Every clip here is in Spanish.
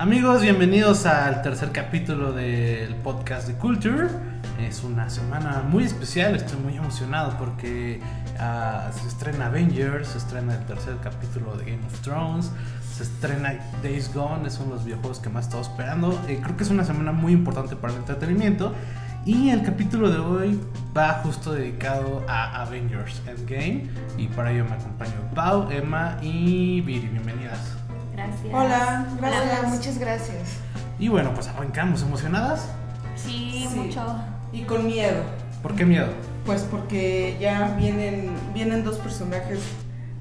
Amigos, bienvenidos al tercer capítulo del podcast de Culture. Es una semana muy especial, estoy muy emocionado porque uh, se estrena Avengers, se estrena el tercer capítulo de Game of Thrones, se estrena Days Gone, es uno de los videojuegos que más estado esperando. Eh, creo que es una semana muy importante para el entretenimiento. Y el capítulo de hoy va justo dedicado a Avengers Endgame. Y para ello me acompaño Pau, Emma y Viri. Bienvenidas. Gracias. Hola, gracias. Hola. muchas gracias. Y bueno, pues arrancamos. ¿Emocionadas? Sí, Sí. mucho. Y con miedo, ¿Por qué miedo? pues porque ya vienen, vienen dos personajes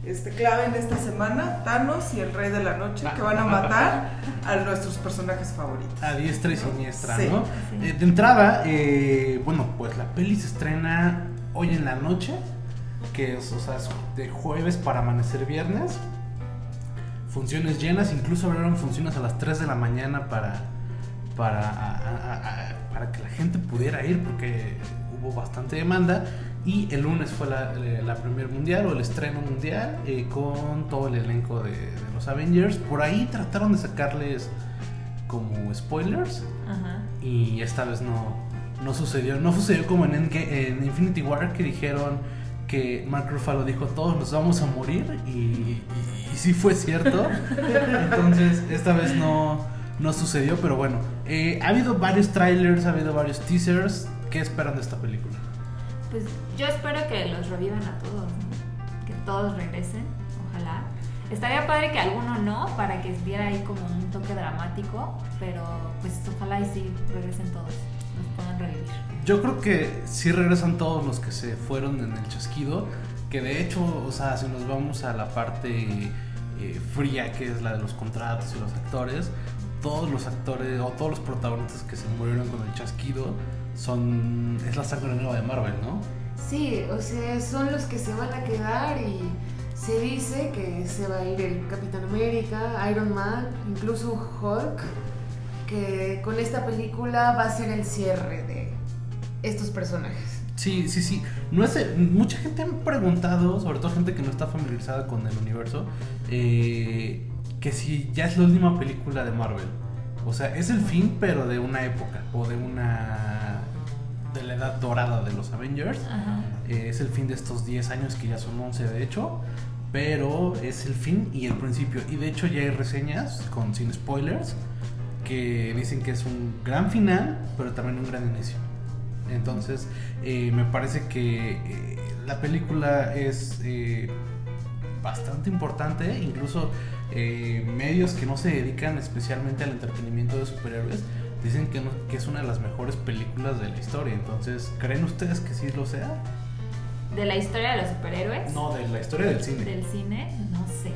este, clave en esta semana, Thanos y el Rey de la Noche, que van a matar a nuestros personajes favoritos. A diestra y siniestra, Sí. ¿no? Sí. Eh, de entrada, eh, bueno, pues la peli se estrena hoy en la noche, que es, o sea, es de jueves para amanecer viernes. Funciones llenas, incluso abrieron funciones a las 3 de la mañana para, para, a- a- para que la gente pudiera ir, porque hubo bastante demanda. Y el lunes fue la, eh, la premier mundial o el estreno mundial eh, con todo el elenco de, de los Avengers. Por ahí trataron de sacarles como spoilers Ajá. y esta vez no, no sucedió. No sucedió como en, en Infinity War que dijeron que Mark Ruffalo dijo todos nos vamos a morir y, y sí fue cierto. Entonces esta vez no, no sucedió, pero bueno. eh, ha habido varios trailers, ha habido varios teasers. ¿Qué esperan de esta película? Pues yo espero que los revivan a todos, ¿no? Que todos regresen, ojalá. Estaría padre que alguno no, para que diera ahí como un toque dramático, pero pues ojalá y sí regresen todos, nos puedan revivir. Yo creo que sí regresan todos los que se fueron en el chasquido. Que de hecho, o sea, si nos vamos a la parte eh, fría que es la de los contratos y los actores, todos los actores o todos los protagonistas que se murieron con el chasquido son. es la sangre nueva de Marvel, ¿no? Sí, o sea, son los que se van a quedar y se dice que se va a ir el Capitán América, Iron Man, incluso Hulk, que con esta película va a ser el cierre de estos personajes. Sí, sí, sí. No es, mucha gente me ha preguntado, sobre todo gente que no está familiarizada con el universo, eh, que si ya es la última película de Marvel. O sea, es el fin, pero de una época, o de una... de la edad dorada de los Avengers. Ajá. Eh, es el fin de estos 10 años, que ya son 11 de hecho. Pero es el fin y el principio. Y de hecho ya hay reseñas con sin spoilers que dicen que es un gran final, pero también un gran inicio. Entonces, eh, me parece que eh, la película es eh, bastante importante, incluso medios que no se dedican especialmente al entretenimiento de superhéroes dicen que, no- que es una de las mejores películas de la historia. Entonces, ¿creen ustedes que sí lo sea? De la historia de los superhéroes. No, de la historia del cine. Del cine, no sé.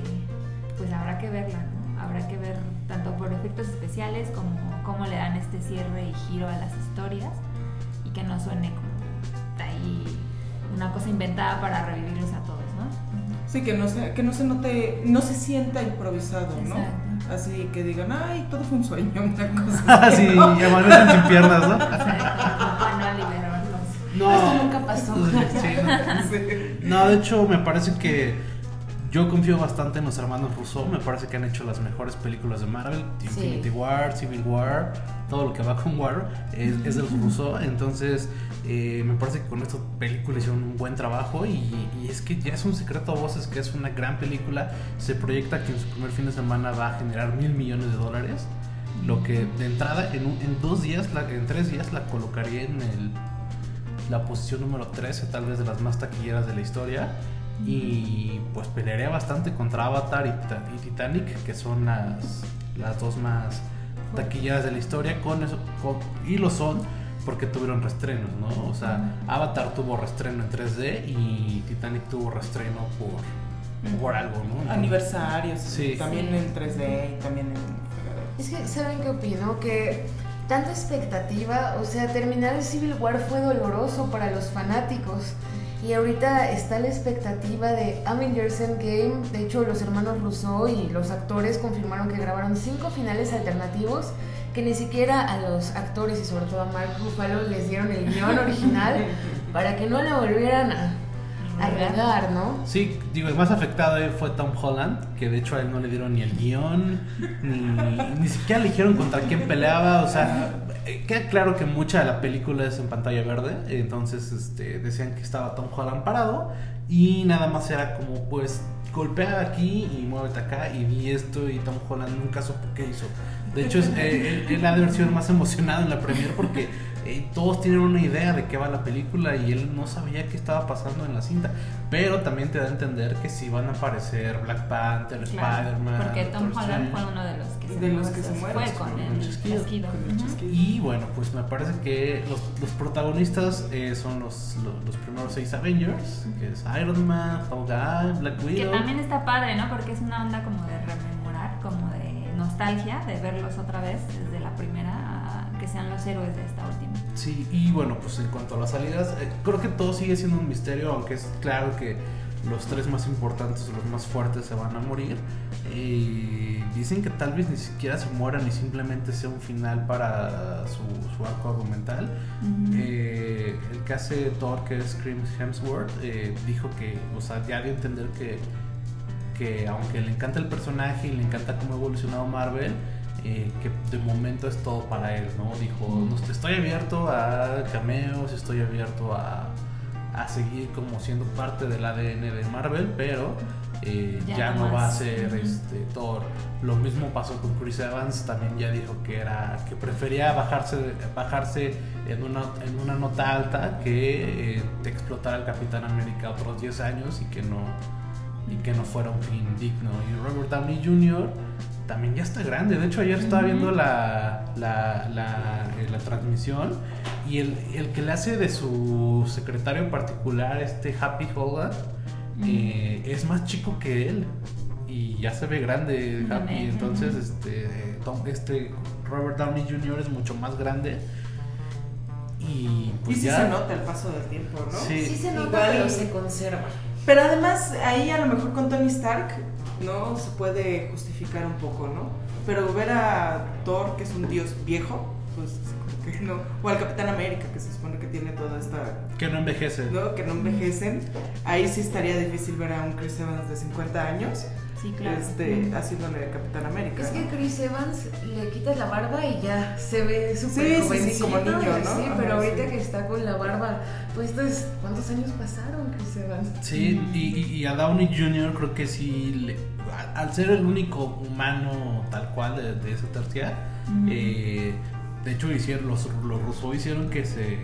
Pues habrá que verla, ¿no? Habrá que ver tanto por efectos especiales como cómo le dan este cierre y giro a las historias que no suene como ahí una cosa inventada para revivirlos a todos, ¿no? Sí, que no se, que no se note, no se sienta improvisado, ¿no? Exacto. Así que digan, ay, todo fue un sueño, una cosa. Ah, así, sí, ¿no? y amanecen sin piernas, ¿no? No liberarlos. No. Esto nunca pasó. Sí, no. No, de hecho, me parece que yo confío bastante en los hermanos Russo. Me parece que han hecho las mejores películas de Marvel: Infinity War, Civil War, todo lo que va con War es, es de los Russo. Entonces, eh, me parece que con esta película hicieron un buen trabajo. Y, y es que ya es un secreto a voces que es una gran película. Se proyecta que en su primer fin de semana va a generar mil millones de dólares. Lo que de entrada, en, un- en dos días, la- en tres días, la colocaría en el la posición número 13 tal vez de las más taquilleras de la historia y pues pelearía bastante contra Avatar y Titanic que son las, las dos más taquilleras de la historia con eso con- y lo son porque tuvieron restrenos, ¿no? O sea, Avatar tuvo restreno en 3D y Titanic tuvo restreno por, por algo, ¿no? Aniversarios, Sí. también Sí. en 3D y también en Es que, ¿saben qué opino? Que tanta expectativa, o sea, terminar el Civil War fue doloroso para los fanáticos. Y ahorita está la expectativa de Avengers Endgame. De hecho, los hermanos Russo y los actores confirmaron que grabaron cinco finales alternativos que ni siquiera a los actores y sobre todo a Mark Ruffalo les dieron el guion original para que no la volvieran a agregar, ¿no? Sí, digo, el más afectado ahí fue Tom Holland, que de hecho a él no le dieron ni el guion, ni, ni siquiera le dijeron contra quién peleaba, o sea, queda claro que mucha de la película es en pantalla verde, entonces este, decían que estaba Tom Holland parado y nada más era como pues golpea aquí y muévete acá y vi esto y Tom Holland nunca supo qué hizo. De hecho, es, eh, él, ha de haber sido más emocionado en la premiere porque eh, todos tienen una idea de qué va la película y él no sabía qué estaba pasando en la cinta. Pero también te da a entender que sí van a aparecer Black Panther, Claro, Spider-Man. Porque Tom Doctor Holland fue uno de los que se, De los que se fue con con el chasquido. chasquido. Con el chasquido. Y bueno, pues me parece que los, los protagonistas eh, son los, los, los primeros seis Avengers, que es Iron Man, Hawkeye, Black Que Widow. también está padre, ¿no? Porque es una onda como de rememorar, como de nostalgia, de verlos otra vez desde la primera que sean los héroes de esta última. Sí, y bueno, pues en cuanto a las salidas, eh, creo que todo sigue siendo un misterio, aunque es claro que los tres más importantes, los más fuertes, se van a morir. Eh, dicen que tal vez ni siquiera se mueran y simplemente sea un final para su, su arco argumental. Eh, el que hace Thor, que es Chris Hemsworth, eh, dijo que, o sea, ya dio a entender que, que aunque le encanta el personaje y le encanta cómo ha evolucionado Marvel, eh, que de momento es todo para él, ¿no? Dijo, no, estoy abierto a cameos, estoy abierto a, a seguir como siendo parte del ADN de Marvel, pero eh, ya, Ya no va a ser este Thor. Lo mismo pasó con Chris Evans, también ya dijo que era que prefería bajarse bajarse en una en una nota alta que eh, explotar al Capitán América otros 10 años y que no y que no fuera un fin digno. Y Robert Downey Jr. también ya está grande. De hecho, ayer estaba viendo la, la, la, eh, la transmisión y el, el que le hace de su secretario particular, este Happy Hogan, eh, es más chico que él y ya se ve grande Happy. Entonces, este, Tom- este Robert Downey Jr. es mucho más grande. Y Y pues sí ya. se nota el paso del tiempo, ¿no? Sí. Sí se nota, Igual- pero se conserva. Pero además, ahí a lo mejor con Tony Stark, ¿no? Se puede justificar un poco, ¿no? Pero ver a Thor, que es un dios viejo, pues que no. O al Capitán América, que se supone que tiene toda esta. Que no envejece. ¿no? Que no envejecen. Ahí sí estaría difícil ver a un Chris Evans de 50 años Sí, claro. este, haciéndole Capitán América. Es que. Chris Evans le quitas la barba y ya se ve súper Sí, sí, sí, como niño, ¿no? Ajá, pero ahorita sí. que está con la barba, pues entonces, ¿cuántos años pasaron Chris Evans? Sí, y, y- y a Downey Jr. creo que sí, le- al ser el único humano tal cual de, de esa tercia, eh, de hecho hicieron, los, los Russo hicieron que se,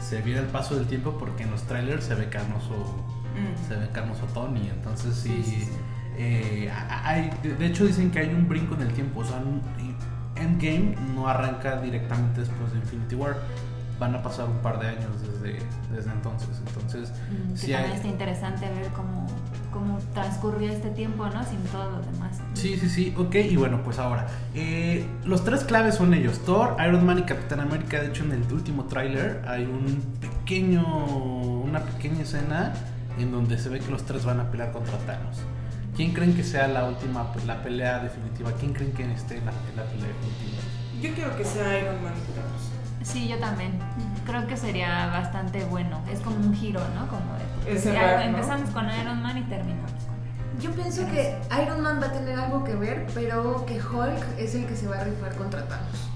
se viera el paso del tiempo porque en los trailers se ve carnoso, Mm. se ve carnoso Tony, entonces sí, Sí, sí, sí. eh, hay, de, hecho dicen que hay un brinco en el tiempo, o sea, Endgame no arranca directamente después de Infinity War. Van a pasar un par de años desde, desde entonces. Entonces, Mm, sí también hay- está interesante ver cómo, cómo transcurrió este tiempo, ¿no? Sin todos los demás. Sí, sí, sí, ok, y bueno, pues ahora, eh, los tres claves son ellos, Thor, Iron Man y Capitán América, de hecho en el último tráiler hay un pequeño, una pequeña escena en donde se ve que los tres van a pelear contra Thanos. ¿Quién creen que sea la última, la pelea definitiva? ¿Quién creen que esté en la, en la pelea definitiva? Yo quiero que sea Iron Man. Thanos. Sí, yo también. Creo que sería bastante bueno. Es como un giro, ¿no? Como de. Es ya cerrar, ¿no? Empezamos con Iron Man y terminamos con. Yo pienso que Iron Man va a tener algo que ver, pero que Hulk es el que se va a rifar contra Thanos.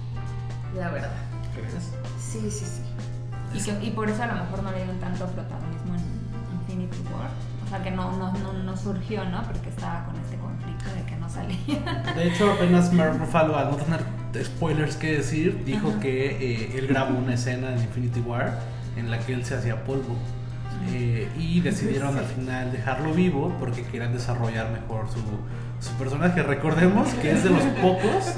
La verdad. ¿Crees? Sí, sí, sí. Y, que- y por eso a lo mejor no le dieron tanto protagonismo en Infinity War. O sea, que no, no, no, no surgió, ¿no? Porque estaba con este conflicto de que no salía. De hecho, apenas Mark Ruffalo, al no tener spoilers que decir, dijo Ajá. que eh, él grabó una escena en Infinity War en la que él se hacía polvo. Eh, y decidieron al final dejarlo vivo porque querían desarrollar mejor su, su personaje. Recordemos que es de los pocos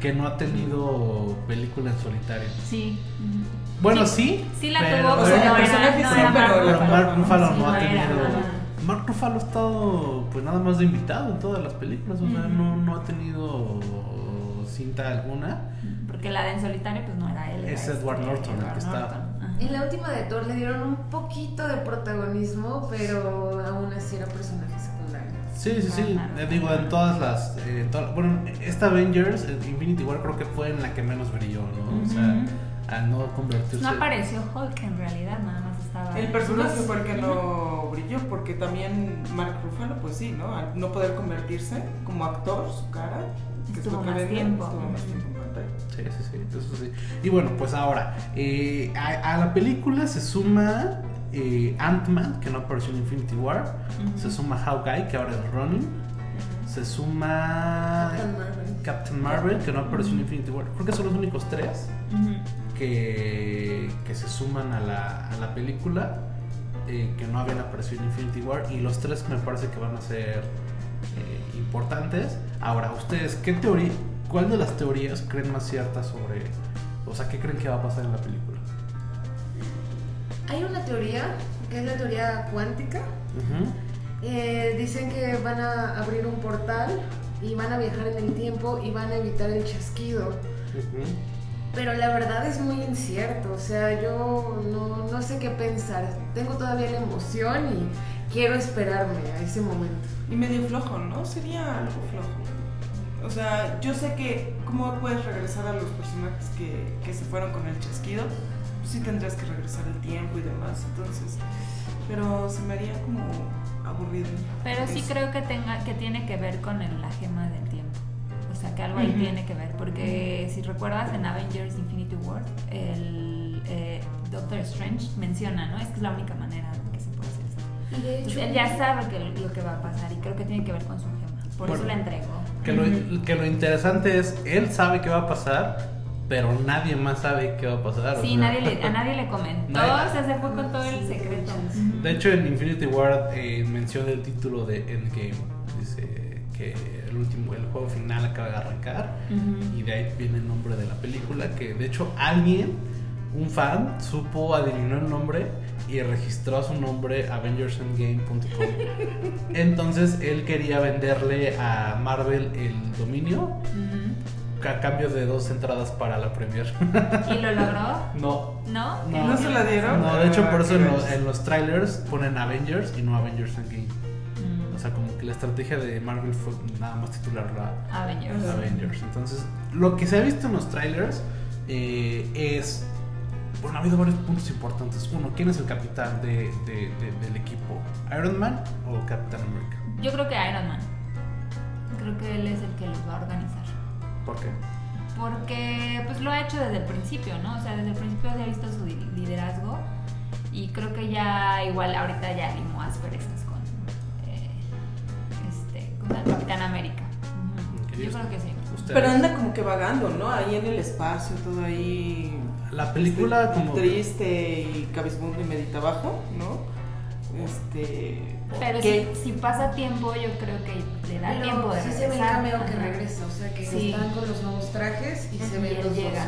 que no ha tenido película en solitario. Sí. Bueno, Sí, sí. Sí la pero- tuvo, o sea, pero el no personaje era, no sí, era pero Mark la- Pero Mark Ruffalo no ha tenido. Mark Ruffalo ha estado, pues nada más de invitado en todas las películas. O sea, no, no ha tenido cinta alguna. Porque la de en solitario, pues no era él. era Es Edward este, Norton el Edward que está. En la última de Thor le dieron un poquito de protagonismo, pero aún así era personaje secundario. Sí, sí, sí. Eh, digo, en todas las. eh, en todas- bueno, esta Avengers, eh, Infinity War, creo que fue en la que menos brilló, ¿no? O sea, a no convertirse. No apareció Hulk en realidad, nada más estaba. El personaje fue el que no brilló, porque también Mark Ruffalo, pues sí, ¿no? Al no poder convertirse como actor, su cara, que es Estuvo más tiempo. estuvo más tiempo en pantalla. Sí, sí, sí, eso sí. Y bueno, pues ahora, eh, a, a la película se suma eh, Ant-Man, que no apareció en Infinity War, se suma Hawkeye, que ahora es Ronin, se suma Captain Marvel. Captain Marvel, que no apareció en. Infinity War. Creo que son los únicos tres que, que se suman a la, a la película, eh, que no habían aparecido en Infinity War, y los tres me parece que van a ser eh, importantes. Ahora, ustedes, ¿qué teoría, cuál de las teorías creen más ciertas sobre, o sea, qué creen que va a pasar en la película? Hay una teoría, que es la teoría cuántica. Ujú. Eh, dicen que van a abrir un portal y van a viajar en el tiempo y van a evitar el chasquido. Ujú. Pero la verdad es muy incierto, o sea, yo no, no sé qué pensar. Tengo todavía la emoción y quiero esperarme a ese momento. Y medio flojo, ¿no? Sería algo flojo. O sea, yo sé que cómo puedes regresar a los personajes que, que se fueron con el chasquido, pues sí tendrías que regresar el tiempo y demás, entonces, pero se me haría como aburrido. Pero sí Eso. creo que tenga que tiene que ver con el- la gema del tiempo. O sea, que algo ahí Ujú. tiene que ver. Porque si recuerdas en Avengers Infinity War, el eh, Doctor Strange menciona, ¿no? Es que es la única manera en de hecho, él ya sabe que, lo que va a pasar y creo que tiene que ver con su gema. Por Bueno, eso la entregó. Que lo, que lo interesante es, él sabe qué va a pasar, pero nadie más sabe qué va a pasar. Sí, nadie le, a nadie le comentó. Nadie- O sea, se fue con todo el secreto. De hecho, en Infinity War eh, menciona el título de Endgame. Dice que el último, el juego final acaba de arrancar. Ujú. Y de ahí viene el nombre de la película. Que de hecho alguien, un fan, supo adivinar el nombre y registró su nombre avengersendgame.com. Entonces él quería venderle a Marvel el dominio a cambio de dos entradas para la premier. ¿Y lo logró? no. ¿No? No. ¿No se la dieron? No, de hecho Ah, por eso en los, en los trailers ponen Avengers y no Avengers Endgame. Mm. O sea, como que la estrategia de Marvel fue nada más titularla Avengers. Avengers. Entonces, lo que se ha visto en los trailers eh, es. Bueno, ha habido varios puntos importantes. Uno, ¿quién es el capitán de, de- de- del equipo? ¿Iron Man o Capitán América? Yo creo que Iron Man. Creo que él es el que los va a organizar. ¿Por qué? Porque pues lo ha hecho desde el principio, ¿no? O sea, desde el principio se ha visto su li- liderazgo y creo que ya igual ahorita ya limó asperezas con eh, este, con el Capitán América. Yo creo que sí. ¿Ustedes? Pero anda como que vagando, ¿no? Ahí en el espacio, todo ahí. La película, este, como. Triste y cabizbajo y medita abajo, ¿no? Este. Pero si, si pasa tiempo, yo creo que le da Pero tiempo de sí se ve el regresar. cameo que regresa, o sea que Sí. están con los nuevos trajes y se ven los dos llega.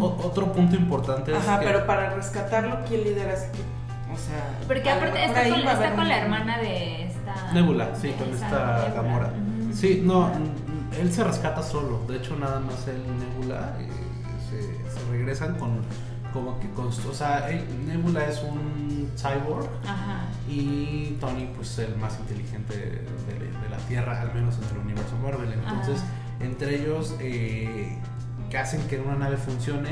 o- otro punto importante es. Ajá, que- pero para rescatarlo, ¿quién lidera ese equipo? O sea. Porque aparte está con, está un- la hermana de esta... Nebula, sí, con esta. Gamora. Sí, no, él se rescata solo. De hecho, nada más él Nebula regresan con. Como que con. O sea, Nebula es un cyborg Ajá. y Tony, pues el más inteligente de, de- de la Tierra, al menos en el universo Marvel. Entonces, Ajá. entre ellos, eh, que hacen que una nave funcione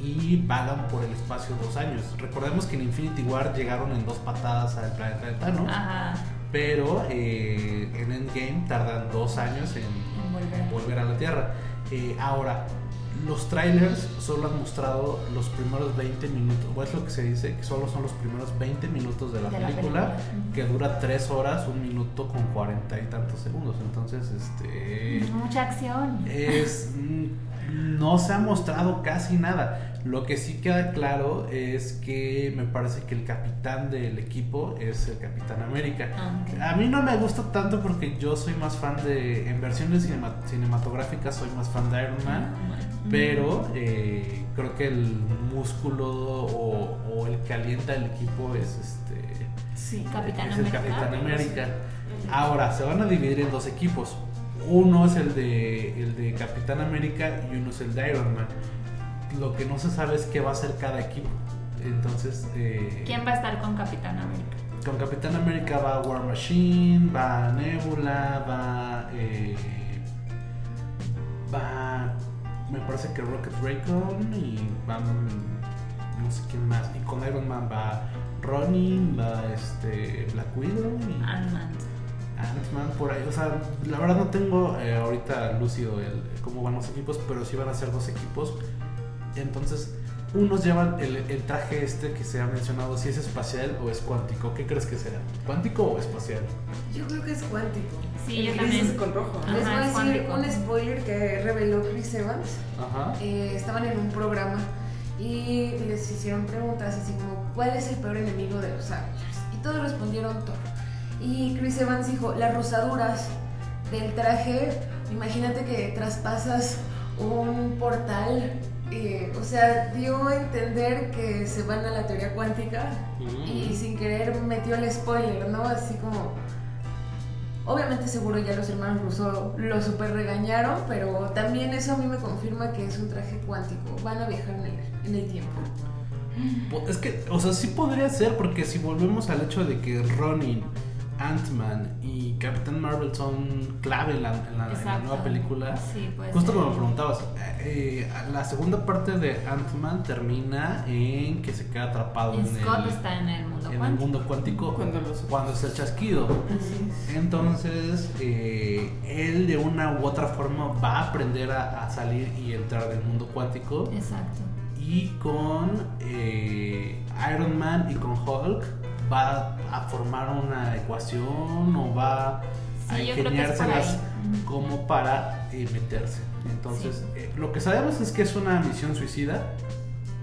y vagan por el espacio dos años. Recordemos que en Infinity War llegaron en dos patadas al planeta de Thanos. Ajá. Pero eh, en Endgame tardan dos años en, En volver. en volver a la Tierra. Eh, ahora, los trailers solo han mostrado los primeros 20 minutos, o es lo que se dice, que solo son los primeros 20 minutos de la, De la película, que dura 3 horas, un minuto con 40 y tantos segundos. Entonces, este Mucha acción. es mm, no se ha mostrado casi nada. Lo que sí queda claro es que me parece que el capitán del equipo es el Capitán América. Ah. A mí no me gusta tanto porque yo soy más fan de en versiones cinema- cinematográficas soy más fan de Iron Man, Ujú. pero eh, creo que el músculo o, o el que alienta el equipo es este Sí. Capitán es el. Capitán América. Ahora, se van a dividir en dos equipos. Uno es el de, el de Capitán América y uno es el de Iron Man. Lo que no se sabe es qué va a hacer cada equipo. Entonces, eh, ¿Quién va a estar con Capitán América? con Capitán América va War Machine, va Nebula, va. eh, va. me parece que Rocket Raycon y van no sé quién más. Y con Iron Man va Ronin, va este Black Widow y Ant-Man. Ant-Man por ahí. O sea, la verdad no tengo eh, ahorita lúcido el, cómo van los equipos, pero sí van a ser dos equipos. Entonces, unos llevan el, el traje este que se ha mencionado, si es espacial o es cuántico. ¿Qué crees que será? ¿Cuántico o espacial? Yo creo que es cuántico. Sí, yo El también. gris es con rojo. Les voy a decir cuántico. un spoiler que reveló Chris Evans. Ajá. Eh, estaban en un programa y les hicieron preguntas así como ¿cuál es el peor enemigo de los Avengers? Y todos respondieron Thor. Y Chris Evans dijo, las rosaduras del traje, imagínate que traspasas un portal, eh, o sea, dio a entender que se van a la teoría cuántica y Mm. sin querer metió el spoiler, ¿no? Así como... Obviamente seguro ya los hermanos Russo lo super regañaron, pero también eso a mí me confirma que es un traje cuántico. Van a viajar en el, en el tiempo. Po- Es que, o sea, sí podría ser, porque si volvemos al hecho de que Ronin, Ant-Man y Captain Marvel son clave en la, en la- en la Exacto. nueva película, Sí, puede justo ser. como me preguntabas, eh, eh, la segunda parte de Ant-Man termina en que se queda atrapado en, Scott el, está en el mundo en el cuántico. mundo cuántico Cuando los- cuando es el chasquido. Entonces, eh, él de una u otra forma va a aprender a, a salir y entrar del mundo cuántico. Exacto. Y con eh, Iron Man y con Hulk va a formar una ecuación o va a Sí, por ingeniárselas como para eh, meterse. Entonces, eh, lo que sabemos es que es una misión suicida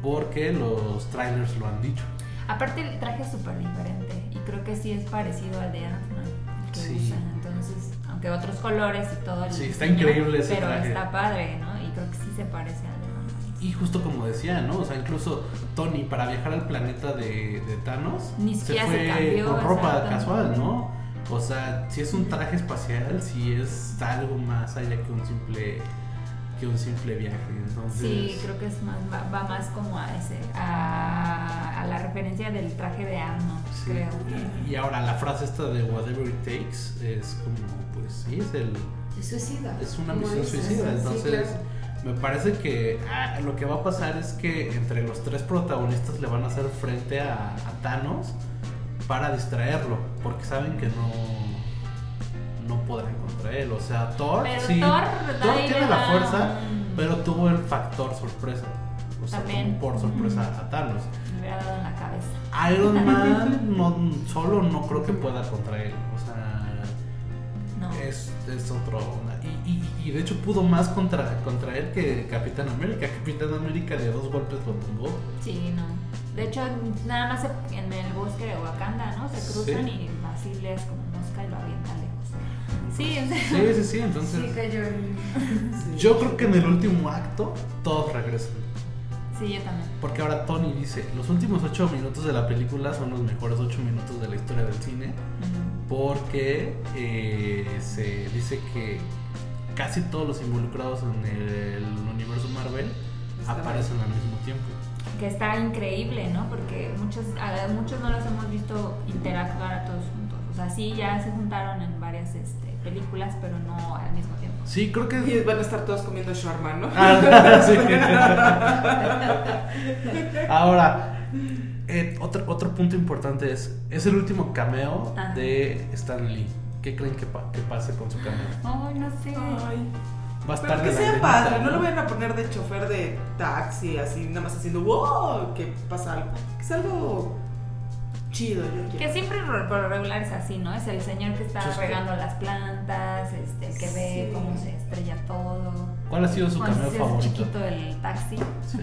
porque los trailers lo han dicho. Aparte el traje es súper diferente y creo que sí es parecido al de Ant-Man Sí. usan. Entonces, aunque otros colores y todo el Sí, está diseño, increíble ese pero traje. está padre, ¿no? Y creo que sí se parece Ant-Man. Y justo como decía, ¿no? O sea, incluso Tony para viajar al planeta de, de Thanos Ni se fue cambió, con ropa casual, ¿no? O sea, si es un traje espacial, si es algo más allá que un simple que un simple viaje. Entonces, Sí, creo que es más, va, va más como a ese, a, a la referencia del traje de Arno, sí. creo. Y, y ahora la frase esta de whatever it takes es como, pues sí, es el Es suicida. es una misión suicida. Sí, Entonces, claro. Me parece que ah, lo que va a pasar es que entre los tres protagonistas le van a hacer frente a, a Thanos para distraerlo, porque saben que no no podrán contra él. O sea, Thor, Pero sí, Thor, tiene la fuerza, pero tuvo el factor sorpresa. O sea, También. por sorpresa a Thanos. Me hubiera dado en la cabeza. Iron Man no, solo no creo que pueda contra él. O sea. Es, es otro. una- Y, y- y de hecho pudo más contra, contra él que Capitán América. Capitán América de dos golpes lo tumbó. Sí, no. De hecho, nada más se- en el bosque de Wakanda, ¿no? Se cruzan Sí. y así lees como mosca y lo avienta lejos. Sí, en Sí, serio. sí, sí. Entonces, Sí, cayó en... yo creo que en el último acto todos regresan. Sí, yo también. Porque ahora Tony dice: Los últimos ocho minutos de la película son los mejores ocho minutos de la historia del cine. Porque eh, se dice que casi todos los involucrados en el universo Marvel aparecen al mismo tiempo. Que está increíble, ¿no? Porque muchos, a muchos no los hemos visto interactuar a todos juntos. O sea, sí, ya se juntaron en varias este, películas, pero no al mismo tiempo. Sí, creo que. Y van a estar todos comiendo shawarma, ¿no? Ah, sí. Ahora, eh, otro, otro punto importante es: es el último cameo Ajá. de Stan Lee. ¿Qué creen que, pa- que pase con su cameo? Ay, no sé. Ay. Va a estar Pero que sea padre, no lo vayan a poner de chofer de taxi, así, nada más haciendo wow, que pasa algo. Que es algo chido, yo quiero. Que siempre por regular es así, ¿no? Es el señor que está Chusco. regando las plantas, este, el que ve cómo se estrella todo. ¿Cuál ha sido su Cuando cameo favorito? chiquito el taxi. Sí.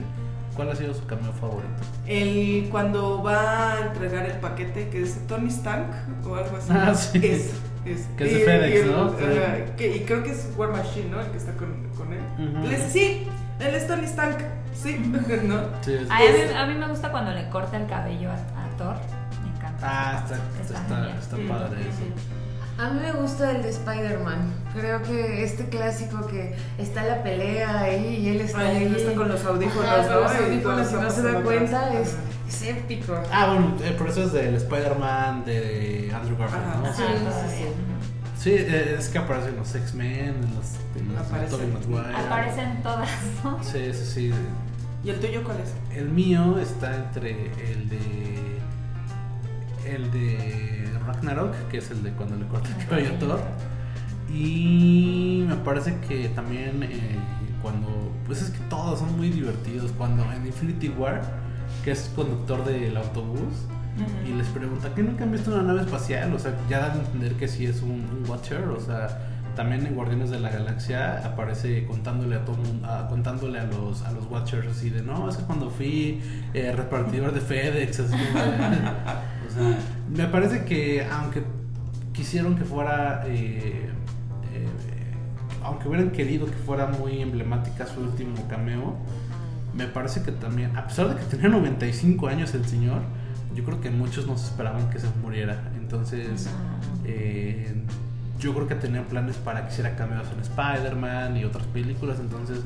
¿Cuál ha sido su cameo favorito? El cuando va a entregar el paquete que dice Tony Stank o algo así. Ah, sí. Es, es. Que es de FedEx, el- ¿no? que- y creo que es War Machine, ¿no? El que está con, con él. Le dice, sí, él es Tony Stank. Sí, ¿no? Sí, es- a, mí, a mí me gusta cuando le corta el cabello a, a Thor. Me encanta. Ah, está, está, está, está Mm. padre eso. A mí me gusta el de Spider-Man. Creo que este clásico que está la pelea ahí y él está Ay, ahí. él está con los audífonos, Ajá, ¿no? los audífonos y no se da cuenta. Es, es épico. Ah, bueno, eh, pero eso es del Spider-Man de Andrew Garfield, Ajá. ¿no? Sí, sí, sí. Sí, eh, es que aparecen los X-Men, en los, en los Aparece. Tobey Maguire. Aparecen todas, ¿no? Sí, sí, sí. ¿Y el tuyo cuál es? El mío está entre el de. El de Ragnarok, que es el de cuando le corta el cabello a Thor. Y me parece que también eh, cuando. Pues es que todos son muy divertidos. Cuando en Infinity War, que es conductor del autobús, y les pregunta: ¿Qué nunca han visto una nave espacial? O sea, ya dan a entender que sí es un, un Watcher. O sea, también en Guardianes de la Galaxia aparece contándole a todo mundo, a- contándole a los, a los Watchers así de: No, es que cuando fui eh, repartidor de FedEx, así. o sea, me parece que aunque quisieron que fuera. eh, aunque hubieran querido que fuera muy emblemática su último cameo, me parece que también, a pesar de que tenía 95 años el señor, yo creo que muchos no se esperaban que se muriera. Entonces, eh, yo creo que tenían planes para que hiciera cameos en Spider-Man y otras películas. Entonces,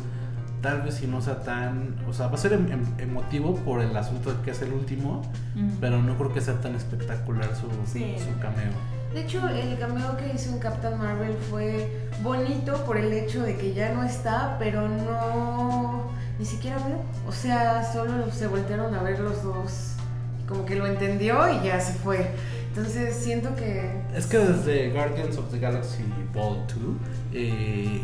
tal vez si no sea tan. O sea, va a ser em- em- emotivo por el asunto de que es el último, Mm. pero no creo que sea tan espectacular su, Sí. su cameo. De hecho, el cameo que hizo en Captain Marvel fue bonito por el hecho de que ya no está, pero no. ni siquiera veo. O sea, solo se voltearon a ver los dos. Como que lo entendió y ya se fue. Entonces siento que. Es que desde Guardians of the Galaxy Vol 2, eh,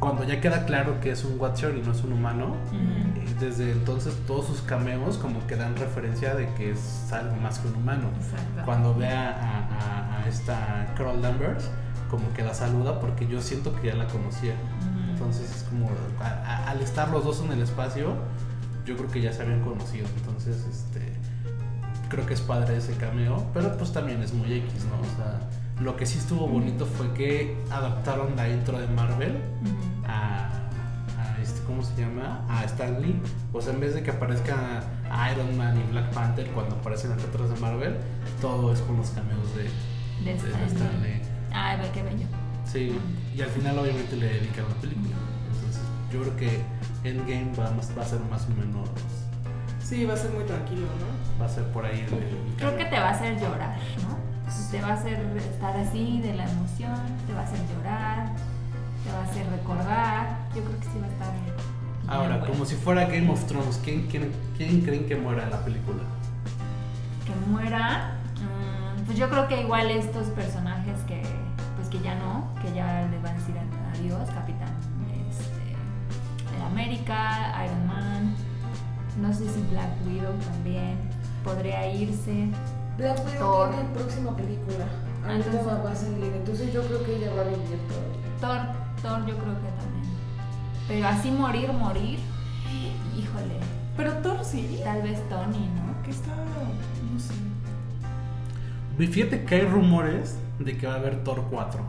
cuando ya queda claro que es un Watcher y no es un humano, eh, desde entonces todos sus cameos como que dan referencia de que es algo más que un humano. Exacto. Cuando ve a, a- a esta Carol Danvers, como que la saluda porque yo siento que ya la conocía. Entonces es como, a- al estar los dos en el espacio, yo creo que ya se habían conocido. Entonces, este, creo que es padre ese cameo, pero pues también es muy X, ¿no? O sea, lo que sí estuvo bonito fue que adaptaron la intro de Marvel a, a este, ¿cómo se llama? A Stan Lee. O sea, en vez de que aparezca Iron Man y Black Panther cuando aparecen las letras de Marvel, todo es con los cameos de, De de Stan Stan Lee. Lee. Ay, ve qué bello. Sí, y al final obviamente le dedican la película. Entonces, yo creo que Endgame va, más- va a ser más o menos. Sí, va a ser muy tranquilo, ¿no? Va a ser por ahí el. el Creo que te va a hacer llorar, ¿no? Te va a hacer estar así de la emoción, te va a hacer llorar, te va a hacer recordar. Yo creo que sí va a estar. bien Ahora, bueno. como si fuera Game of Thrones, ¿quién, quién, quién creen que muera en la película? que muera, mm, pues yo creo que igual estos personajes que pues que ya no, que ya les van a decir adiós, Capitán este, el América, Iron Man, no sé si Black Widow también podría irse. Black Widow tiene próxima película. Entonces- va, va a salir. Entonces yo creo que ella va a vivir todavía. Thor, Thor yo creo que también. Pero así morir, morir, híjole, Pero Thor sí. tal vez Tony, ¿no? Que está. No sé. Fíjate que hay rumores de que va a haber Thor 4.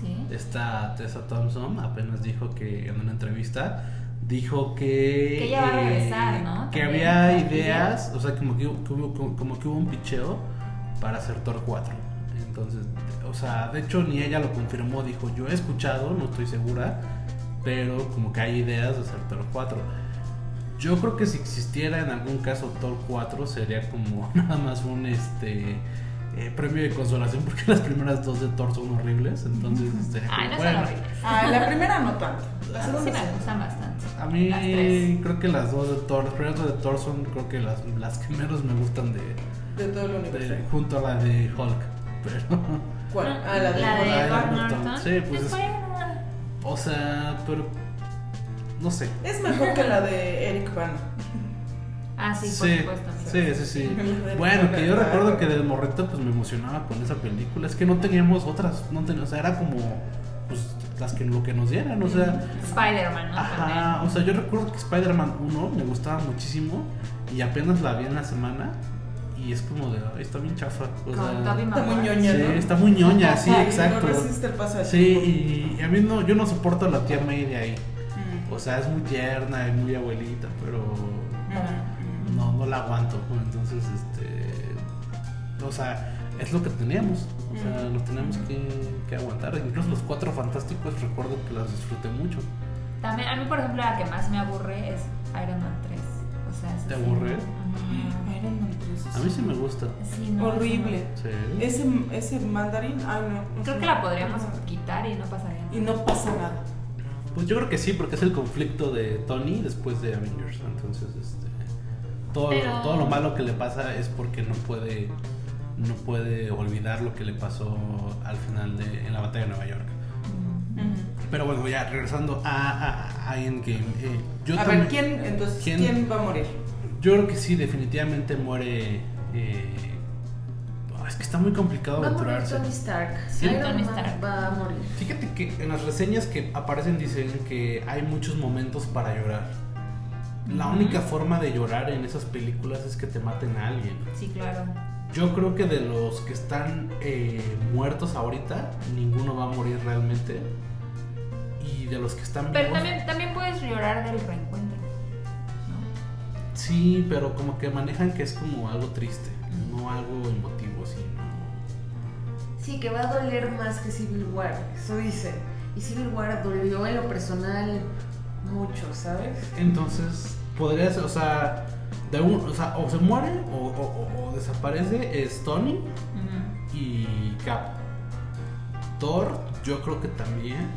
Sí. Esta Tessa Thompson apenas dijo que en una entrevista dijo que Que ella va a eh, regresar, ¿no? que También, había ideas, o sea, como que, como que hubo un picheo para hacer Thor 4. Entonces, o sea, de hecho ni ella lo confirmó, dijo, "Yo he escuchado, no estoy segura, pero como que hay ideas de hacer Thor 4." Yo creo que si existiera en algún caso Thor 4 sería como nada más un este eh, premio de consolación porque las primeras dos de Thor son horribles, entonces como, Ay, no son bueno, horribles. Ah, la primera no tanto. La Sí segunda me sí. gustan bastante. A mí Las tres. creo que las dos de Thor, las primeras dos de Thor son creo que las, las que menos me gustan de, De todo el de- universo. junto a la de Hulk. Pero, ¿Cuál? Ah, la de. la de la de Edward Norton. Norton. Sí, pues es o sea, pero no sé. Es mejor que la de Eric Bana. Ah, sí, por sí, supuesto. sí, sí, sí. Bueno, que yo recuerdo que del morrito pues me emocionaba con esa película. Es que no teníamos otras, no teníamos, o sea, era como pues las que lo que nos dieran, o sea, Spider-Man, ¿no? Ajá, o sea, yo recuerdo que Spider-Man 1 me gustaba muchísimo y apenas la vi en la semana y es como de, ay, está bien chafa. O Con sea, Está muy ñoña, sí, ¿no? está muy ñoña, sí, exacto. No resiste el paso Sí, y a mí no, yo no soporto a la tía May de ahí. Mm. O sea, es muy tierna y muy abuelita, pero Mm. No, no la aguanto. Entonces, este, o sea, es lo que teníamos. O sea, Mm. lo tenemos que, que aguantar. Incluso los cuatro fantásticos recuerdo que las disfruté mucho. También, a mí, por ejemplo, la que más me aburre es Iron Man 3. O O sea, ¿Te sí, aburre? Iron Man 3. A mí sí me gusta. Sí, no, Horrible. Sí. Ese, ese mandarín, ay no. Creo sé. que la podríamos quitar y no pasaría nada. Y no pasa nada. Pues yo creo que sí, porque es el conflicto de Tony después de Avengers. Entonces, este, todo, Pero- todo lo malo que le pasa es porque no puede, no puede olvidar lo que le pasó al final de en la batalla de Nueva York. Pero bueno, ya regresando a, a, a Endgame. eh, yo a también- ver, ¿quién, entonces, ¿Quién? ¿quién? va a morir? Yo creo que sí, definitivamente muere. eh, ah, es que está muy complicado Va aventurarse. Tony Stark. Sí, Iron Tony Stark. va a morir. Fíjate que en las reseñas que aparecen dicen que hay muchos momentos para llorar. La única forma de llorar en esas películas es que te maten a alguien. Sí, claro. Yo creo que de los que están eh, muertos ahorita, ninguno va a morir realmente. Y de los que están Pero vivos, también, también puedes llorar del reencuentro. ¿no? sí, pero como que manejan que es como algo triste, no algo emotivo, así, ¿no? Sí, que va a doler más que Civil War, eso dicen. Y Civil War dolió en lo personal mucho, ¿sabes? Entonces, podría ser, o sea, de un, o, sea, o se muere o, o- o- o desaparece es Tony y Cap. Thor, yo creo que también.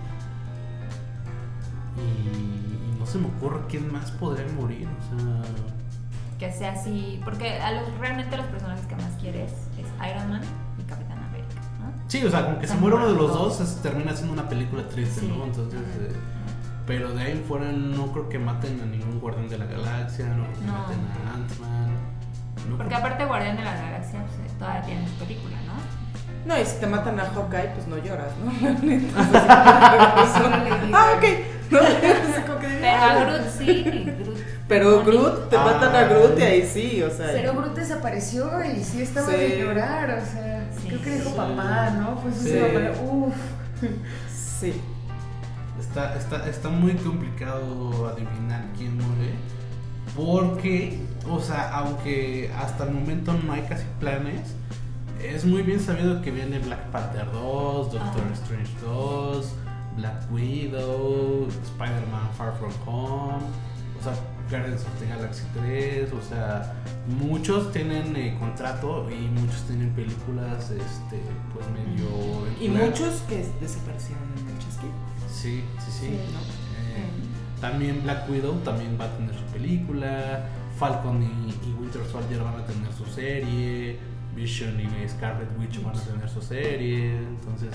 Y, no se me ocurre quién más podría morir, o sea. Que sea así. Porque a los, realmente los personajes que más quieres es Iron Man y Capitán América, ¿no? Sí, o sea, como que se Están muere uno de los dos, es- termina siendo una película triste, Sí. ¿no? Entonces, eh, pero de ahí en fuera no creo que maten a ningún guardián de la galaxia, no creo que No. maten a Ant-Man. no Porque creo- aparte Guardián de la Galaxia pues, eh, todavía tiene su película, ¿no? No, y si te matan a Hawkeye, pues no lloras, ¿no? Entonces, ah, ok. No, Pero ah. a Groot sí. Groot Pero. Groot, te Ah. matan a Groot y ahí sí, o sea. Pero Groot desapareció y sí estaba Sí. de llorar, o sea, Sí. creo que dijo Sí. papá, ¿no? Pues Sí. sí. papá, uff. Sí. Está, está, está muy complicado adivinar quién muere. Porque, o sea, aunque hasta el momento no hay casi planes, es muy bien sabido que viene Black Panther 2, Doctor. Strange 2, Black Widow, Spider-Man Far From Home, o sea, Guardians of the Galaxy 3, o sea, muchos tienen eh, contrato y muchos tienen películas, este, pues medio... Y muchos que desaparecieron en el chasquido. Sí, sí, sí. Sí. ¿no? Eh, también Black Widow también va a tener su película. Falcon y, y Winter Soldier van a tener su serie. Vision y Scarlet Witch van a tener su serie. Entonces,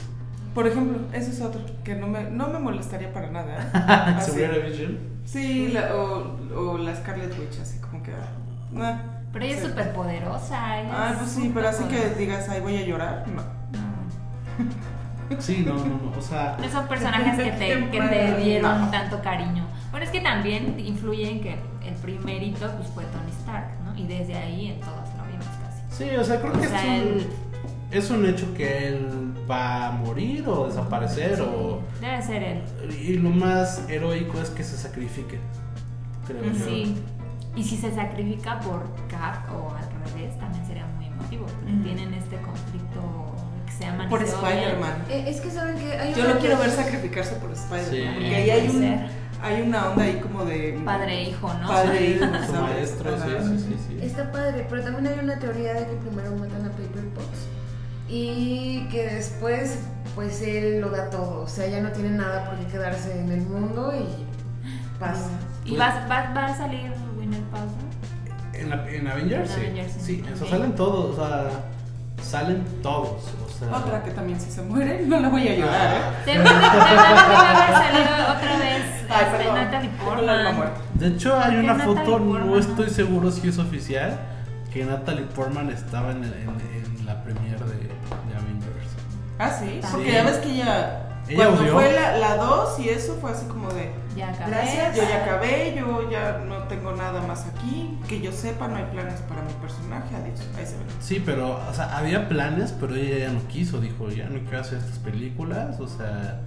Por ejemplo, ese es otro que no me, no me molestaría para nada. ¿eh? ¿se Vision? Sí, la- o, o la Scarlet Witch, así como que. ah, Pero ella es súper poderosa. Ah, pues sí, pero así que digas, ay, voy a llorar, no. Sí, no, no, no. O sea, No son personajes que te, que te dieron tanto cariño. Bueno, es que también influye en que el primerito pues, fue Tony Stark, ¿no? Y desde ahí en todos lo vimos casi. sí, o sea, creo O que sea, es, un, él- es un hecho que él va a morir o desaparecer. Sí, o Debe ser él. Y lo más heroico es que se sacrifique. Creo yo. Sí. Y si se sacrifica por Cap o al revés, también sería muy emotivo. Porque tienen este conflicto se llama Por Spider-Man. Eh, es que saben que hay Yo lo quiero ver sacrificarse por Spider-Man. Sí. Porque ahí hay, un, hay una onda ahí como de. Padre e hijo, ¿no? Padre e hijo, maestro, sí, sí, sí, sí. Está padre, pero también hay una teoría de que primero matan a Paper Potts y que después pues él lo da todo, o sea, ya no tiene nada por qué quedarse en el mundo y pasa. ¿Y va, va, va a salir Winner Paltrow? En, la- en Avengers, En sí. Avengers, sí. sí. o sea, salen todos, o sea, salen todos. O sea, Otra que también si se muere, no la voy a llorar, ¿eh? Ah, Debe de, debe de haber salido otra vez Ay, este, perdón. Natalie Tengo el alma Portman. muerta. De hecho, hay ¿Por qué una foto, Portman, no no? estoy seguro si es oficial, que Natalie Portman estaba en, el- en- en la premiere de, de Avengers. Ah, sí, Sí. porque ya ves que ella. Ella cuando odió. fue la 2 y eso fue así como de. Ya acabé. Gracias. Yo ya acabé, yo ya no tengo nada más aquí. Que yo sepa, no hay planes para mi personaje. Adiós. Ahí se ve. Sí, pero, o sea, había planes, pero ella ya no quiso. Dijo, ya no quiero hacer estas películas. O sea,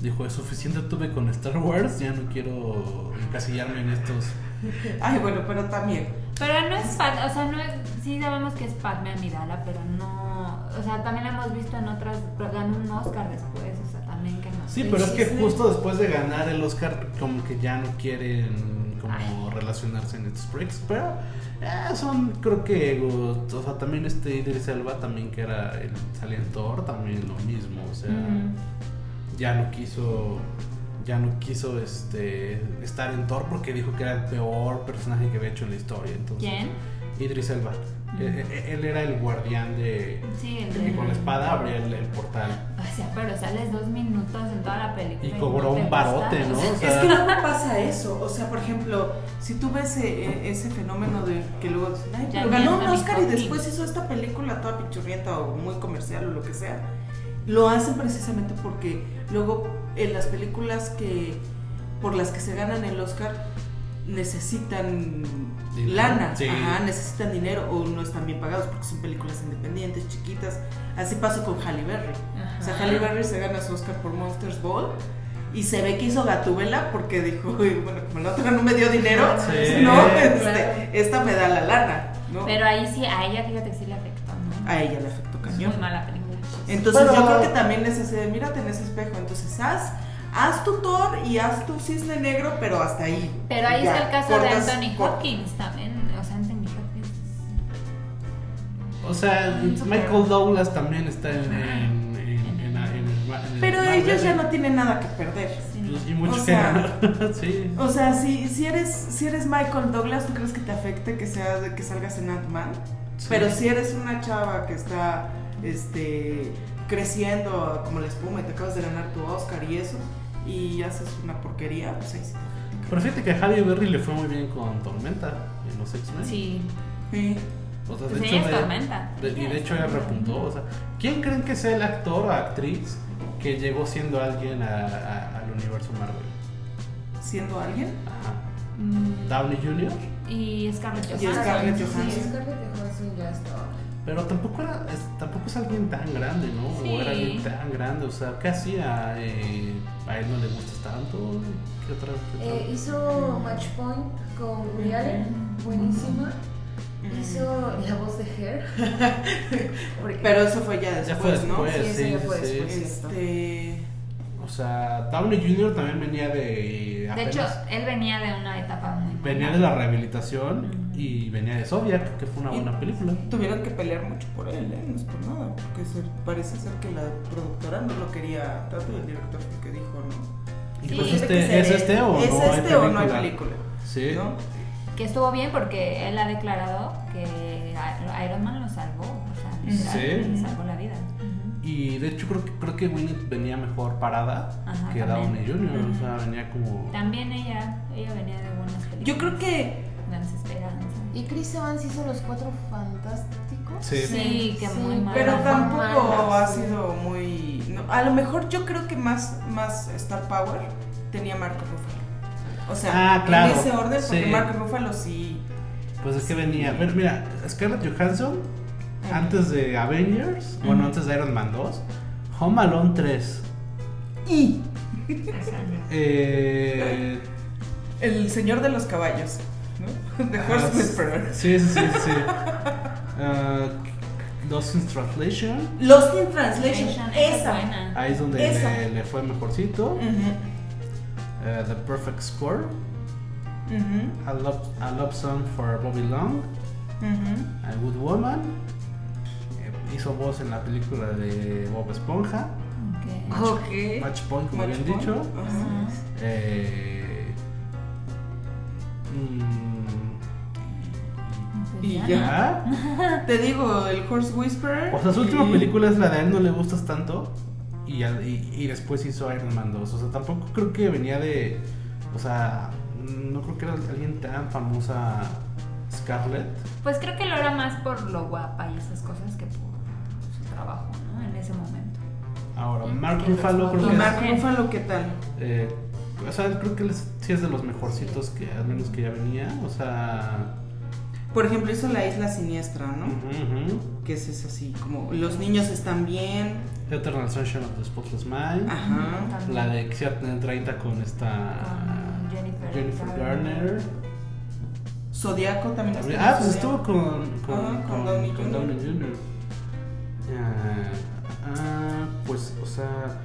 dijo, es suficiente tuve con Star Wars, ya no quiero encasillarme en estos. Ay, bueno, pero también. Pero no es Pat, o sea, no es, sí sabemos que es Padme Amidala, pero no, o sea, también la hemos visto en otras, ganó un Oscar después, Sí, pero es que justo después de ganar el Oscar, como que ya no quieren cómo Ay. relacionarse en estos proyectos. Pero eh, son, creo que, o sea, también este Idris Elba, también que era el salía en Thor, también lo mismo. O sea, ya no quiso. Ya no quiso este, estar en Thor porque dijo que era el peor personaje que había hecho en la historia. Entonces, ¿Quién? Idris Elba. Eh, eh, Él era el guardián de. Sí, el que de- con la espada abría el, el portal. O sea, pero sales dos minutos en toda la película. Y cobró un barote. ¿no? O Es que no pasa eso. O sea, por ejemplo, si tú ves eh, ese fenómeno de que luego dicen, ay, Ya pero ganó un Oscar y después hizo esta película toda pichurrienta o muy comercial o lo que sea, lo hacen precisamente porque luego en las películas que por las que se ganan el Oscar necesitan Dinero, lana, sí. ajá, necesitan dinero o no están bien pagados porque son películas independientes, chiquitas. Así pasó con Halle Berry. Ajá. O sea, Halle Berry se gana su Oscar por Monsters Ball y se ve que hizo Gatúbela porque dijo, "Uy, bueno, como la otra no me dio dinero, Sí. no, Claro. este, esta me da la lana, ¿no? Pero ahí sí, a ella fíjate que sí le afectó, ¿no? A ella le afectó Es cañón. muy mala película. Entonces Pero- yo creo que también es ese mírate en ese espejo. Entonces haz, haz tu Thor y haz tu cisne negro, pero hasta ahí. Pero ahí Ya, está el caso de Anthony Hopkins también. O sea, Anthony Hopkins. O sea, Michael Douglas también está en, en, en, en- en el, en el Pero Marvel. ellos ya no tienen nada que perder. Sí. Y mucho O que sea, ganar. sí. O sea, si, si, eres, si eres Michael Douglas, ¿tú crees que te afecte que, sea, que salgas en Ant-Man? Sí. Pero si eres una chava que está este, creciendo como la espuma y te acabas de ganar tu Oscar y eso, y haces una porquería, pues ahí sí. Pero fíjate que a Halle Berry le fue muy bien con Tormenta en los X-Men. Sí. Sí. O sea, de Pues hecho, ella es Tormenta. de- y de hecho ella repuntó. O sea, ¿quién creen que sea el actor o actriz que llegó siendo alguien a- a- al universo Marvel? Siendo alguien. Ajá. Mm, Downey Jr. Y Scarlett Y Johansson. Sí, Johansson. Scarlett Johansson ya estaba. Pero tampoco era, es, tampoco es alguien tan grande, ¿no? Sí. O era alguien tan grande, o sea, ¿qué hacía? Eh, a él no le gustas tanto. ¿Qué otra? qué otra? Eh, hizo Match Point con Woody buenísima. Hizo la voz de Hair. Porque- Pero eso fue ya ya fue después, ¿no? después, Sí, sí, eso ya fue sí, sí. después. Este. O sea, Downey Jr. también venía de. De hecho, él venía de una etapa muy venía de la rehabilitación y venía de Zodiac, que fue una Y- buena película. Tuvieron que pelear mucho por él, ¿eh? No es por nada, porque se- parece ser que la productora no lo quería tanto y el director que dijo, no. Y Sí, pues este, ¿es este o ¿Es no hay este o no hay película? película? Sí. ¿No? Que estuvo bien porque él ha declarado que Iron Man lo salvó. O sea, Sí. le salvó la vida. Y de hecho creo que, creo que Winnet venía mejor parada Ajá, que también. Downey Jr. O sea, venía como... También ella, ella venía de buenas películas. Yo creo que. Y Chris Evans hizo los cuatro fantásticos. Sí. Sí, que muy mal. Pero tampoco mala, ha sí. sido muy. no, a lo mejor yo creo que más, más Star Power tenía Mark Ruffalo. O sea, Ah, claro, en ese orden, porque sí. Mark Ruffalo sí. Pues es que venía... Pero mira, Scarlett Johansson, Antes de Avengers, bueno, antes de Iron Man 2, Home Alone 3, Y eh... el señor de los caballos, ¿no? The Horse ah, Whisperer. Sí, sí, sí, sí. sí. Ah, Lost in Translation, Lost in Translation. Esa ahí es donde le, le fue mejorcito. Eh, The Perfect Score, A Love, A Love Song for Bobby Long. A Good Woman. Hizo voz en la película de Bob Esponja, Ok. Ok. Match Point, como Match habían Point. dicho. Ajá. Eh, mm, Y ya. Te digo, el Horse Whisperer. O sea, su última y- película es la de a él no le gustas tanto. Y, y, y después hizo Iron Man 2. O sea, tampoco creo que venía de. O sea, no creo que era alguien tan famosa Scarlett. Pues creo que lo era más por lo guapa y esas cosas que trabajo, ¿no? En ese momento. Ahora, Mark Ruffalo los creo ¿Y que fotos. Mark Ruffalo qué tal? Eh, o sea, creo que él es- sí es de los mejorcitos que al menos que ya venía. O sea. Por ejemplo, hizo La Isla Siniestra, ¿no? Que es así, como los niños están bien. Eternal Sunshine of the Spotless Mind. Ajá. También. La de tener 30 con esta. Con Jennifer Garner. Zodiaco también También- estuvo Ah, pues estuvo con, con, Ajá, con con- Downey con Jr. Ah, ah, pues, o sea,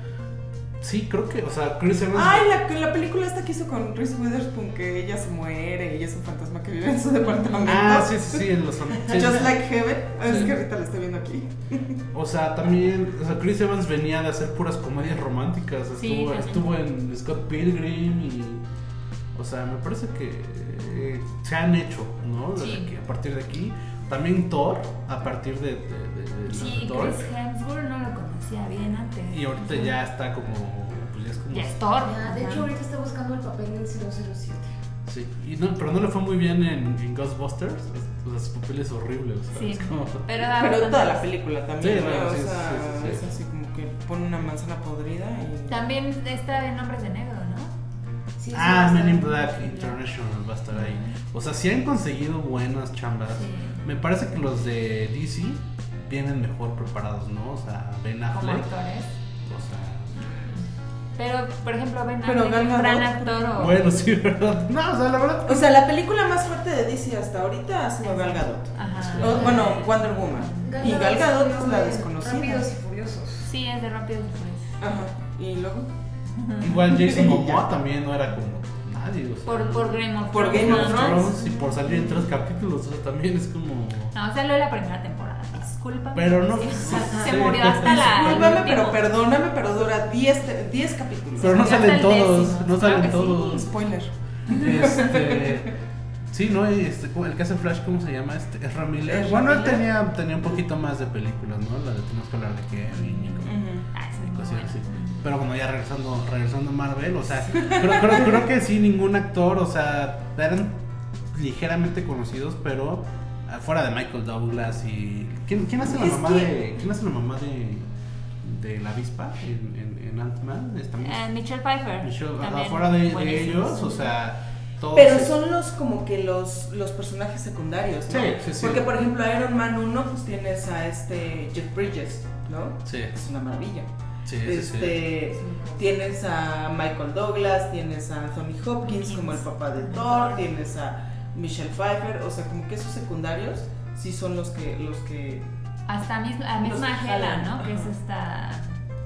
Sí, creo que, o sea, Chris Evans. Ay, la, la película esta que hizo con Reese Witherspoon, que ella se muere y es un fantasma que vive en su departamento. Ah, sí, sí, sí, en los. sí, Just. Like Heaven. Es Sí. que ahorita la estoy viendo aquí. O sea, también, o sea, Chris Evans venía de hacer puras comedias románticas. Estuvo, estuvo en Scott Pilgrim y. O sea, me parece que eh, se han hecho, ¿no? Desde Sí. que a partir de aquí. También Thor, a partir de, de, Sí, Thor. Chris Hemsworth no lo conocía bien antes. Y ahorita ya está como. Pues ya es como. Ya es Thor. Ah, de hecho, ahorita está buscando el papel del 007. Sí, y no, pero no le fue muy bien en, en Ghostbusters. O sea, su papel es horrible. O sea, Sí, es como. pero, Pero toda la película también, Sí, ¿no? bueno, o sí, sea, sí, sí, sí. es así como que pone una manzana podrida y... También está en Hombres de Negro, ¿no? Sí, sí, Ah, Men in. Black International va a estar ahí. O sea, si han conseguido buenas chambas. Sí. Me parece que los de DC vienen mejor preparados, ¿no? O sea, Ben Como Affleck. actores. O sea, Pero, por ejemplo, Ben Pero Affleck, un gran actor o... bueno, sí, ¿verdad? No, o sea, la verdad. O sea, la película más fuerte de DC hasta ahorita ha sido Gal Gadot. Ajá. O, bueno, Wonder Woman. Gal y Gal Gadot es la de desconocida. Rápidos y Furiosos. Sí, es de Rápidos y Furiosos. Ajá. Y luego... Igual Jason Momoa también no era como nadie. O sea, Por, por Game of Por Thrones. Game of. Thrones. y por salir en tres capítulos, o sea, también es como. No, salió la primera temporada. Disculpa. Pero no- Se murió hasta la. Discúlpame, pero perdóname, pero dura 10 te- 10 capítulos. Pero no salen todos, décimo. no Claro salen sí. todos. Spoiler. Este. Sí, ¿no? Y Este, el que hace Flash, ¿cómo se llama? Este, Ezra Miller. Ezra bueno, él tenía, tenía un poquito más de películas, ¿no? La de Tenemos que hablar de Kevin y como-. Ah, es cosas así. Pero bueno, ya regresando, regresando a Marvel, o sea, creo, creo, creo que sí, ningún actor, o sea, eran ligeramente conocidos, pero fuera de Michael Douglas y. ¿Quién, quién hace la Es mamá que- de. ¿Quién hace la mamá de. de la avispa en, en, en Ant-Man? Eh, Michelle Pfeiffer. Michelle, también fuera de, ellos, o sea, todos. Pero es- son los como que los, los personajes secundarios, ¿no? Sí, sí, sí. Porque por ejemplo Iron Man 1 pues tienes a este Jeff Bridges, ¿no? Sí, Es una maravilla. sí, sí, sí. este tienes a Michael Douglas, tienes a Anthony Hopkins Hopkins. como el papá de Thor, tienes a Michelle Pfeiffer, o sea, como que esos secundarios sí son los que los que Hasta mis- la misma Los que Hela, jalan, ¿no? Que es esta.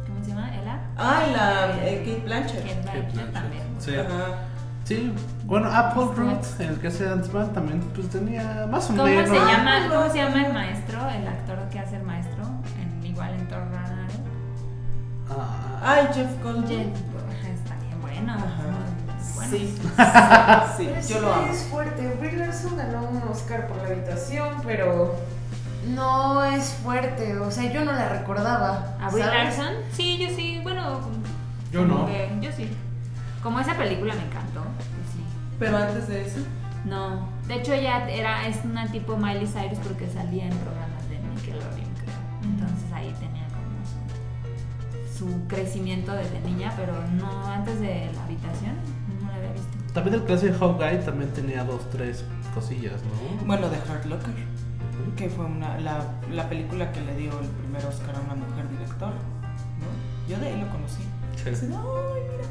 ¿Cómo se llama? ¿Ela? Ah, la eh, Kate Blanchett. Kate Blanchett Blanchett. también. Sí. Ajá. Sí, bueno, Apple Root, el que hace Ant-Man, también pues tenía más o ¿Cómo menos. se llama? ¿Cómo se llama el maestro? El actor que hace el maestro, en, igual en Thor Ragnarok. Ah, Ay, Jeff Goldblum. Jeff, está bien bueno. Ajá. Muy bueno. Sí, sí, Pero yo lo amo. Es fuerte. Brie Larson ganó un Oscar por la habitación, pero no es fuerte. O sea, yo no la recordaba. ¿A Brie. Larson? Sí, yo sí. Bueno, Yo no. que- yo sí. Como esa película me encantó. pues sí. Pero antes de eso, No, de hecho ya era es una tipo Miley Cyrus porque salía en programas de Nickelodeon, creo. Entonces ahí tenía como su, su crecimiento desde niña, pero no antes de la habitación, También el clase de Hawkeye también tenía dos, tres cosillas, ¿no? bueno, de Hurt Locker, que fue una, la, la película que le dio el primer Oscar a una mujer director, ¿no? Yo de ahí lo conocí. Sí. Así de, "Ay, mira".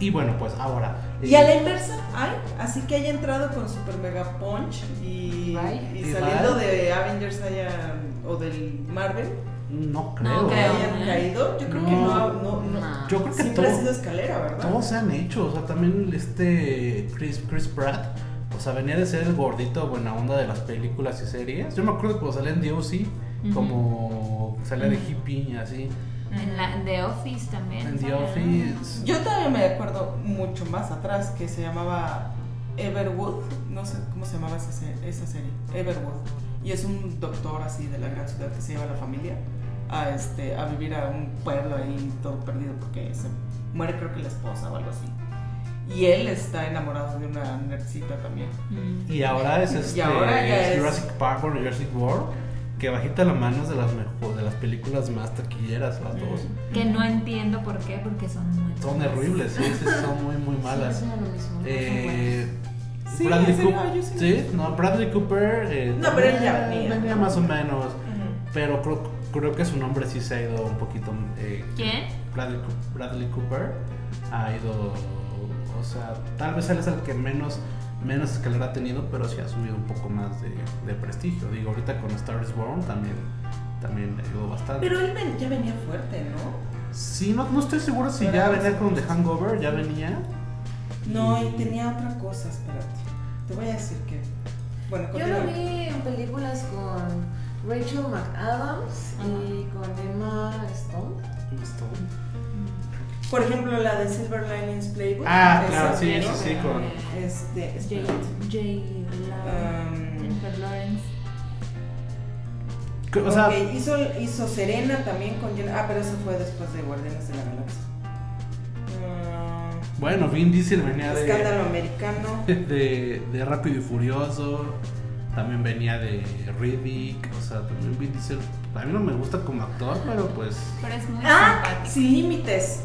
Y bueno, pues ahora. Y a la inversa, hay, así que haya entrado con Super Mega Punch y, y Y saliendo de Avengers haya, o del Marvel, No creo. No creo. hayan caído. Yo creo que No. no, no, no. No. Yo creo que Siempre ha todo- sido escalera, ¿verdad? Todos se han hecho, o sea, también este Chris, Chris Pratt, o sea, venía de ser el gordito buena onda de las películas y series. Yo me acuerdo cuando salía en DOC, como salía de hippie y así. En, la, The Office también. En The. Office. Yo todavía me acuerdo mucho más atrás que se llamaba Everwood, no sé cómo se llamaba esa, esa serie, Everwood. Y es un doctor así de la gran ciudad que se lleva a la familia a, este, a vivir a un pueblo ahí todo perdido porque se muere creo que la esposa o algo así. Y él está enamorado de una nerdcita también. Mm. Y ahora es Y este ahora ya es- Jurassic Park o Jurassic World, que bajita la mano es de las mejor, de las películas más taquilleras, las dos. Que no entiendo por qué, porque son muy Son malas. horribles, sí, sí, son muy muy malas. Sí, es lo mismo, no son Eh, Sí, Bradley Cooper, yo sí. sí, no, Bradley Cooper. eh, No, pero él ya también venía. más o menos. Ujú. Pero creo, creo que su nombre sí se ha ido un poquito. eh, ¿Quién? Bradley, Bradley Cooper ha ido. O sea, tal vez él es el que menos, menos escalera ha tenido, pero sí ha subido un poco más de, de prestigio. Digo, ahorita con Star is Born también, también ayudó bastante. Pero él ven- ya venía fuerte, ¿no? Sí, no, no estoy seguro si ya venía con The Hangover, ya venía. No, y tenía otra cosa, espérate. Te voy a decir que. Bueno, Yo lo vi en películas con Rachel McAdams y con Emma Stone. Por ejemplo, la de Silver Linings Playbook. Ah, claro, sí, sí, sí, con- Este, Jay, espérate. Jay Um, Jennifer Lawrence. O sea, Ok, hizo, hizo Serena también con Ah, pero eso fue después de Guardianes de la Galaxia. Ah, bueno, Vin Diesel venía de, Escándalo americano. de, de Rápido y Furioso. También venía de Riddick. O sea, también Vin Diesel. A mí no me gusta como actor, pero pues. Pero es muy Ah, simpático. Sin Límites.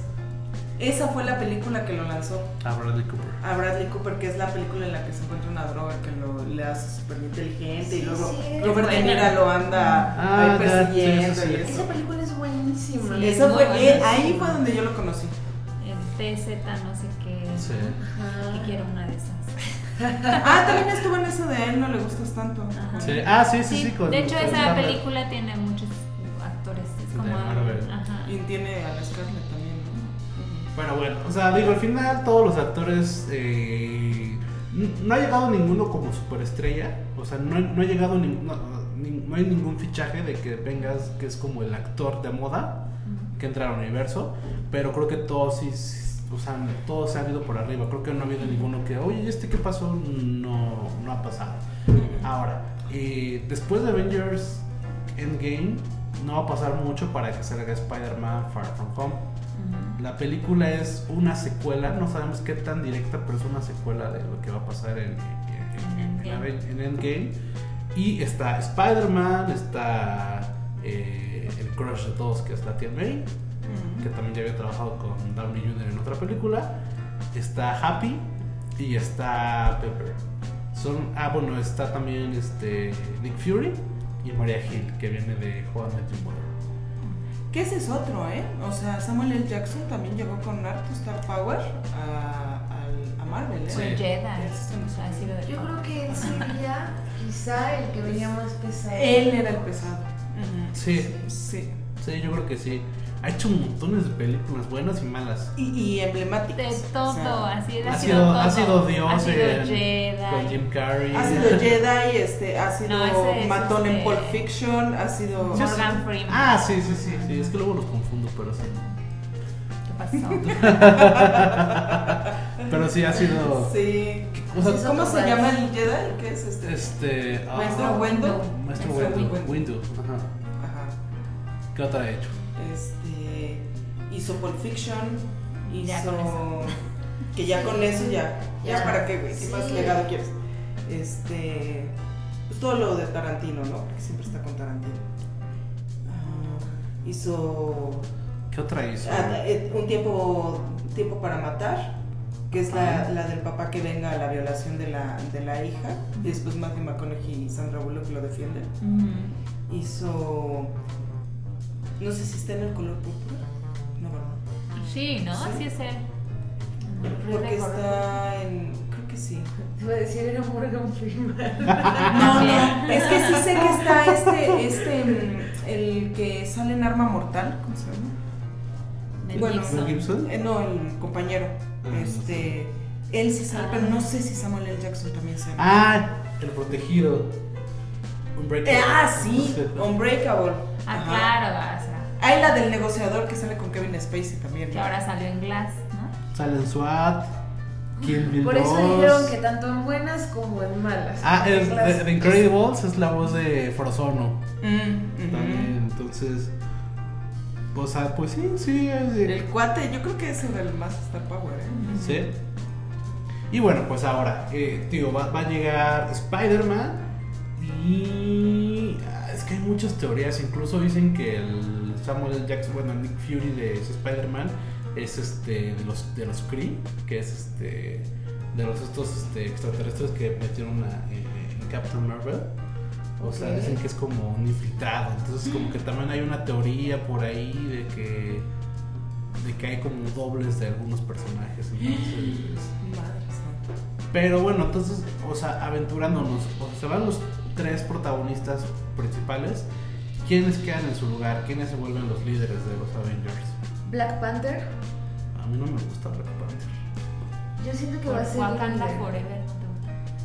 Esa fue la película que lo lanzó A Bradley Cooper. a Bradley Cooper, que es la película en la que se encuentra una droga que lo, le hace súper inteligente y luego sí, Robert De. Niro lo anda Ah, ahí persiguiendo sí, sí, y sí. eso. Esa película es buenísima. Sí. Esa muy fue, buena, eh, ahí fue donde yo lo conocí. El TZ no sé qué. Sí. Ajá. Que quiero una de esas. Ah, también estuvo en eso de él, no le gustas tanto. Ajá. Sí. Ah, sí, sí, sí. con- de hecho, con esa película tiene muchos actores. Es De como. Marvel. Ajá. Y tiene a la Scarlett también, ¿no? Pero bueno, o sea, digo, al final todos los actores. eh, no ha llegado ninguno como superestrella. O sea, no, no ha llegado nin- no, ni- no hay ningún fichaje de que vengas que es como el actor de moda que entra al universo. Pero creo que todos sí. O sea, todos se han ido por arriba. Creo que no ha habido ninguno que, oye, ¿y ¿este qué pasó? No, no ha pasado. Ahora, eh, después de Avengers Endgame, no va a pasar mucho para que salga Spider-Man Far From Home. La película es una secuela, no sabemos qué tan directa, pero es una secuela de lo que va a pasar en, en- en- en- Endgame. en Endgame. Y está Spider-Man, está eh, el crush de todos, que es la tía May, que también ya había trabajado con Downey Jr. en otra película. Está Happy y está Pepper. Son, ah, bueno, está también este, Nick Fury y Maria Hill, que viene de Juan Met. Que ese es otro, ¿eh? O sea, Samuel L. Jackson también llegó con harto Star Power a, al- a Marvel, ¿eh? Sí. Fue Jedi. De Yo creo que él sería quizá el que venía más pesado. Él era el pesado. Sí, Sí. sí, yo creo que sí. Ha hecho montones de películas buenas y malas. Y, y emblemáticos. De o todo, sea, así de Ha ha sido, todo. ha sido Dios Ha sido en- Jedi. con Jim Carrey. Ha sido Jedi, este, ha sido No, es, matón en este, Pulp Fiction, ha sido... Morgan Freeman. Ah, sí, sí, sí, sí. Es que luego los confundo, pero sí. ¿Qué pasó? Pero sí ha sido. Sí. O sea, ¿Cómo se llama el Jedi? ¿Qué es este? Este. ah, Maestro Wendo. Maestro. Windu. Ajá. Ajá. ¿Qué otra ha hecho? Este, hizo Pulp Fiction, Ya hizo... con eso. Que ya con eso ya, ya, Ya. para qué, güey, ¿qué Sí. más legado quieres? Este, pues todo lo de Tarantino, ¿no? Porque siempre está con Tarantino. Ah, hizo ¿Qué otra hizo? ah, eh, un tiempo, tiempo para matar, que es la, Ah. la del papá que venga a la violación de la, de la hija, y después Matthew McConaughey y Sandra Bullock lo defienden. Hizo, no sé si está en el color púrpura, no, ¿verdad? Sí, ¿no? Sí. Así es él. Porque está en. Creo que sí. Iba a decir, era Morgan Freeman. No, no. Es que sí sé que está este. Este. mm, El que sale en Arma Mortal. ¿Cómo se llama? Mel Bueno, Gibson. Eh, no, el compañero. Ah, Este. Él sí sale, Ah. pero no sé si Samuel L. Jackson también sale. Ah, el protegido. Unbreakable. Eh, ah, sí. Unbreakable. Ah, Ajá. claro, o sea, Hay la del negociador que sale con Kevin Spacey también. que ¿no? ahora salió en Glass, ¿no? Sale en SWAT. Kill Bill Por eso 2. dijeron que tanto en buenas como en malas. Ah, es de, de Incredibles es la voz de Frozono. Mm. También, entonces. O sea, pues sí, sí. es de- El cuate, yo creo que era el más Star Power, ¿eh? Sí. Y bueno, pues ahora, eh, tío, va, va a llegar Spider-Man y ah, es que hay muchas teorías, incluso dicen que el Samuel L. Jackson, bueno, el Nick Fury de Spider-Man es este de los de los Kree, que es este de los estos este, extraterrestres que metieron a- en, en Captain Marvel. O sea, dicen que es como un infiltrado. Entonces, como que también hay una teoría por ahí de que de que hay como dobles de algunos personajes. Entonces, Madre pero bueno, entonces, o sea, aventurándonos, o sea, se van los tres protagonistas principales. ¿Quiénes quedan en su lugar? ¿Quiénes se vuelven los líderes de los Avengers? Black Panther. A mí no me gusta Black Panther. Yo siento que Por va a ser. Wakanda líder. Forever.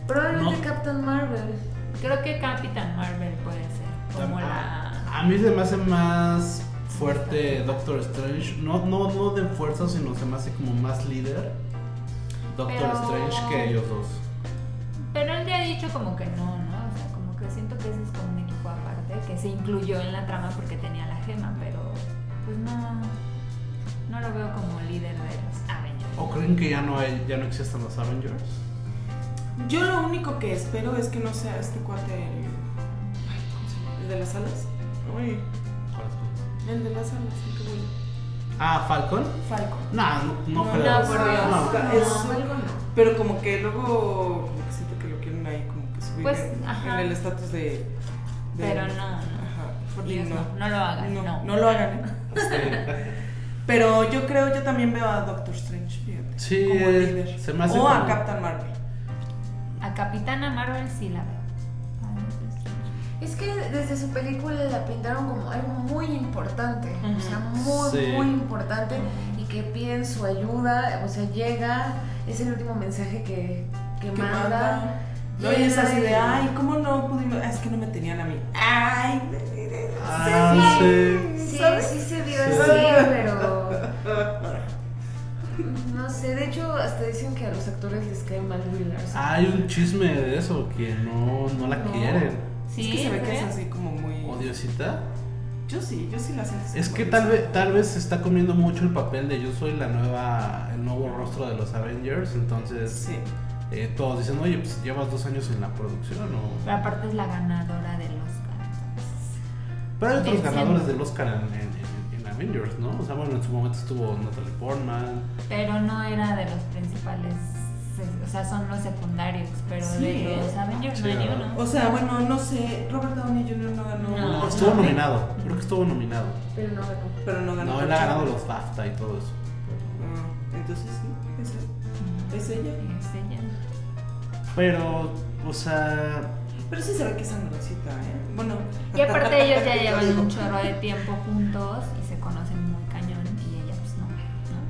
Probablemente No. Captain Marvel. Creo que Capitán Marvel puede ser. Como la. A mí se me hace más fuerte Doctor Strange. No, no, no de fuerza, sino se me hace como más líder. Doctor Pero- Strange que ellos dos. Pero él ya ha dicho como que no, ¿no? O sea, como que siento que ese es como que se incluyó en la trama porque tenía la gema, pero pues no, no lo veo como líder de los Avengers. ¿O creen que ya no hay, ya no existen los Avengers? Yo lo único que espero es que no sea este cuate el. ¿El de las alas. Ay, el de las alas, el que vuela. Ah, Falcon. Falco. Nah, no, no, No, creo. no, por Dios. No. No, es- algo no. Pero como que luego como que siento que lo quieren ahí como que subir Pues, en, en el estatus de- Pero no, no. Ajá. Por Dios, no, no lo hagan, no, no. no lo hagan, ¿eh? Pero yo creo, yo también veo a Doctor Strange, fíjate. Sí, como líder. se me hace o a Captain Marvel. A Capitana Marvel sí la veo. Es que desde su película la pintaron como algo muy importante, o sea, muy, Sí. muy importante y que piden su ayuda, o sea, llega, es el último mensaje que, que, Que manda. manda. No, y es así de, ay, ¿cómo no pudimos? Es que no me tenían a mí. Ay, Ah, sí. Sí, ¿sabes? sí se vio Sí. así, pero no sé, de hecho hasta dicen que a los actores les cae mal Will. Hay un chisme de eso, que no, no la No. quieren. Sí, es que se ve que es así como muy. Odiosita. Yo sí, yo sí la siento. Es que tal vez, tal vez se está comiendo mucho el papel de yo soy la nueva, el nuevo rostro de los Avengers, entonces Sí. Eh, todos dicen, oye, pues llevas dos años en la producción, o... Pero aparte es la ganadora del Oscar. entonces. Pero hay otros ganadores del Oscar en, en- en- en Avengers, ¿no? O sea, bueno, en su momento estuvo Natalie Portman. Pero no era de los principales. O sea, son los secundarios. Pero Sí, de los Avengers Sí, no hay ni ¿verdad? uno. O sea, bueno, no sé, Robert Downey Jr. no ganó. No. Estuvo nominado, creo que estuvo nominado. Pero no ganó. Pero no ganó. No, él ha ganado los BAFTA y todo eso. Ah, entonces sí, es él. Es ella. Es ella. Pero, o sea, Pero sí se ve que es sangrosita, ¿eh? Bueno. Y aparte ellos ya llevan un chorro de tiempo juntos y se conocen muy cañón y ella pues no,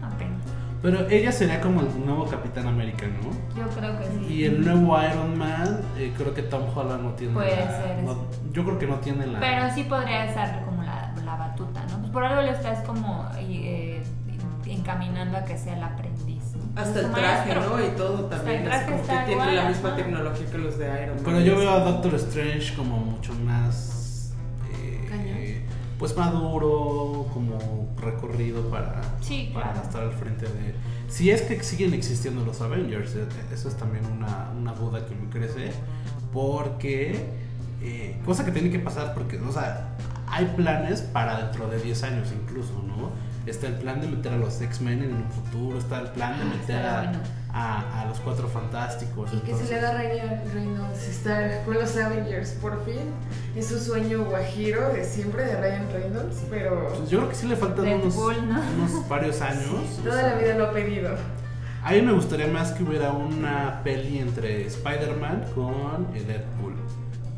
no, apenas. pero ella sería como el nuevo Capitán América, ¿no? Yo creo que sí. Y el nuevo Iron Man, eh, creo que Tom Holland no tiene Puede la- ser, no- yo creo que no tiene la... Pero sí podría estar como la, la batuta, ¿no? Pues por algo le estás como eh, encaminando a que sea el aprendiz. Hasta Su el traje, maestro. ¿no? Y todo también. el traje así como que tiene igual, la misma tecnología que los de Iron Man. Pero yo veo a Doctor Strange como mucho más... eh, Cañón. pues maduro, como recorrido para, Sí, para claro. estar al frente de... Si es que siguen existiendo los Avengers, eh, eso es también una, una duda que me crece, porque... eh, cosa que tiene que pasar, porque, o sea, hay planes para dentro de 10 años incluso, ¿no? Está el plan de meter a los X-Men en un futuro, está el plan de Ah, meter estaría a, bueno. a- a los Cuatro Fantásticos. Y que se entonces- le haga a Ryan Reynolds estar con los Avengers por fin. Es su sueño guajiro de siempre de Ryan Reynolds, pero Pues yo creo que sí le faltan unos, Bull, ¿no? unos varios años. o toda sea, la vida lo ha pedido. A mí me gustaría más que hubiera una peli entre Spider-Man con eh, Deadpool.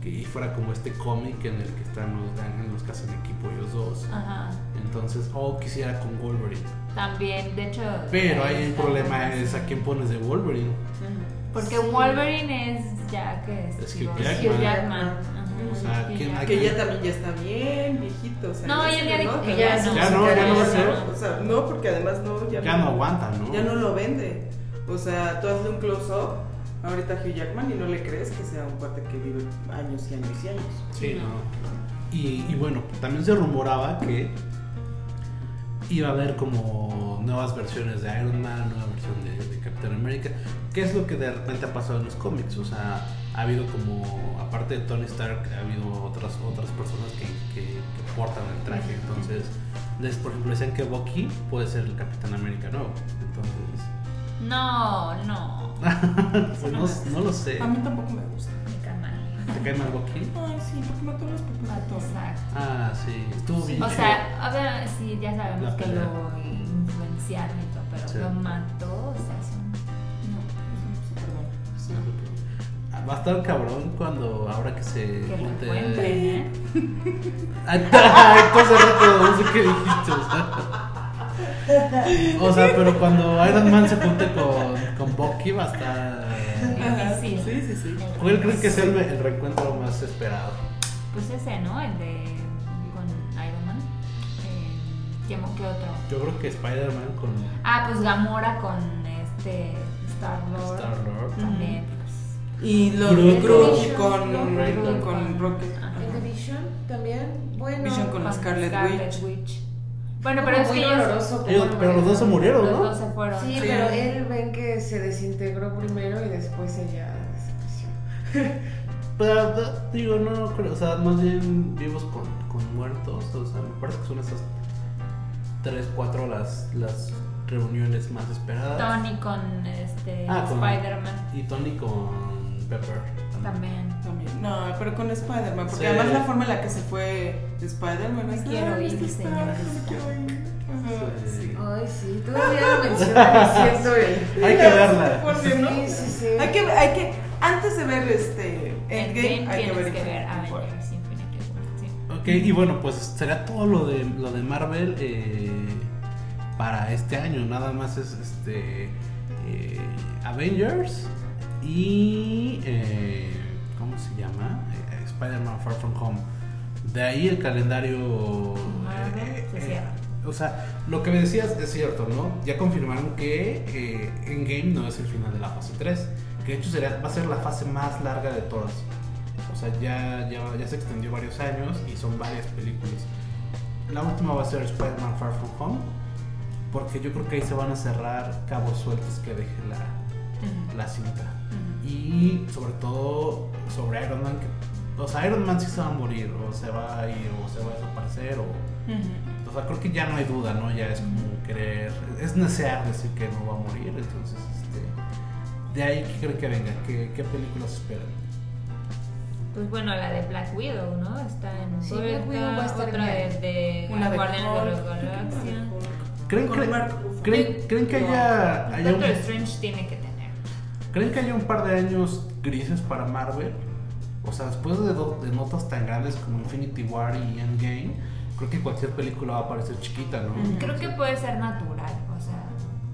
Que y fuera como este cómic en el que están los, en los que hacen equipo ellos dos. Ajá. Entonces, o quisiera con Wolverine. También, de hecho. Pero ahí el problema es a quién pones de Wolverine. Porque Sí. Wolverine es ya que es. Es Hugh Jackman. Jackman. Ajá. O sea, ¿quién-. Que ya también ya está bien, viejito. O sea, No, ya ya dijo que Ya no. Ya no, ya no va a ser. O sea, no, porque además no, ya, Ya no aguanta, ¿no? Ya no lo vende. O sea, tú hazle un close-up ahorita Hugh Jackman y no le crees que sea un cuate que vive años y años y años. Sí, No. no. Y, y bueno, también se rumoraba que iba a haber como nuevas versiones de Iron Man, nueva versión de, de Captain America. ¿Qué es lo que de repente ha pasado en los cómics? O sea, ha habido como, aparte de Tony Stark, ha habido otras, otras personas que, que, que portan el traje. Entonces, les, por ejemplo, decían que Bucky puede ser el Capitán América nuevo. Entonces, No, no. pues no, no lo sé. A mí tampoco me gusta. Me cae mal. ¿Te cae mal Bucky? Ay, sí, porque mató a los Thor. Exacto. Ah, sí, estuvo bien. O chido. sea, a ver, sí, ya sabemos La que pelea. lo influenciaron y todo, pero Sí. lo mató, o sea, No, eso no se perdona. Sí, pero- Va a estar cabrón cuando ahora que se que junte. ¿eh? Tú hace rato no sé qué dijiste. O sea. Pero cuando Iron Man se junte con, con Bucky va a estar. Sí. sí, sí, sí. ¿Cuál creen que sea el, el reencuentro más esperado? Pues ese, ¿no? El de con Iron Man. Eh, ¿qué, otro? Yo creo que Spider-Man con Ah, pues Gamora con este Star Lord. Star-Lord. También. pues, Y lo Groot Groot con- con, Groot con, Rocket. Ajá. ¿El de Vision también? Bueno. Vision con la Scarlet Witch. Bueno, pero es muy que doloroso, Ellos- como pero los dos se murieron, los ¿no? dos se fueron. Sí, Sí. pero él ven que se desintegró primero y después ella desapareció. Pero, digo, no creo, o sea, más bien vivos con, con muertos, o sea, me parece que son esas 3, 4 las, las reuniones más esperadas. Tony con este Ah, con- Spider-Man Y Tony con Pepper. También. También. No, pero con Spider-Man, porque Sí. además la forma en la que se fue Spider-Man es quiero "Ay, ir, este señor". Sí. Ay, sí, todavía lo mencionan el... Hay que verla. Sí, sí, sí. Hay que, hay que, antes de ver este Endgame, Endgame hay que ver que ver Infinity War. Avengers Infinity War. sí. Ok, y bueno, pues será todo lo de, lo de Marvel eh, para este año. Nada más es este eh, Avengers y. eh, ¿Cómo se llama? Eh, Spider-Man Far From Home. De ahí el calendario. Se cierra. o sea, lo que me decías es cierto, ¿no? Ya confirmaron que eh, Endgame no es el final de la fase 3. Que de hecho será, va a ser la fase más larga de todas. O sea, ya, ya, ya se extendió varios años y son varias películas. La última va a ser Spider-Man Far From Home. Porque yo creo que ahí se van a cerrar cabos sueltos que deje la, la cinta. Y sobre todo sobre Iron Man. Que, o sea, Iron Man sí se va a morir, o se va a ir, o se va a desaparecer, o. Ujú. O sea, creo que ya no hay duda, ¿no? Ya es como querer. Es desear decir que no va a morir, entonces, este. De ahí, ¿qué creen que venga? ¿Qué, qué películas esperan? Pues bueno, la de Black Widow, ¿no? Está en Sí, Black Widow va a estar otra de, de Una de Guardianes de la Galaxia. ¿Creen, creen, creen, creen que haya, haya un, Doctor Strange tiene que. ¿Creen que haya un par de años grises para Marvel? O sea, después de, do- de notas tan grandes como Infinity War y Endgame, creo que cualquier película va a parecer chiquita, ¿no? Creo que puede ser natural, o sea,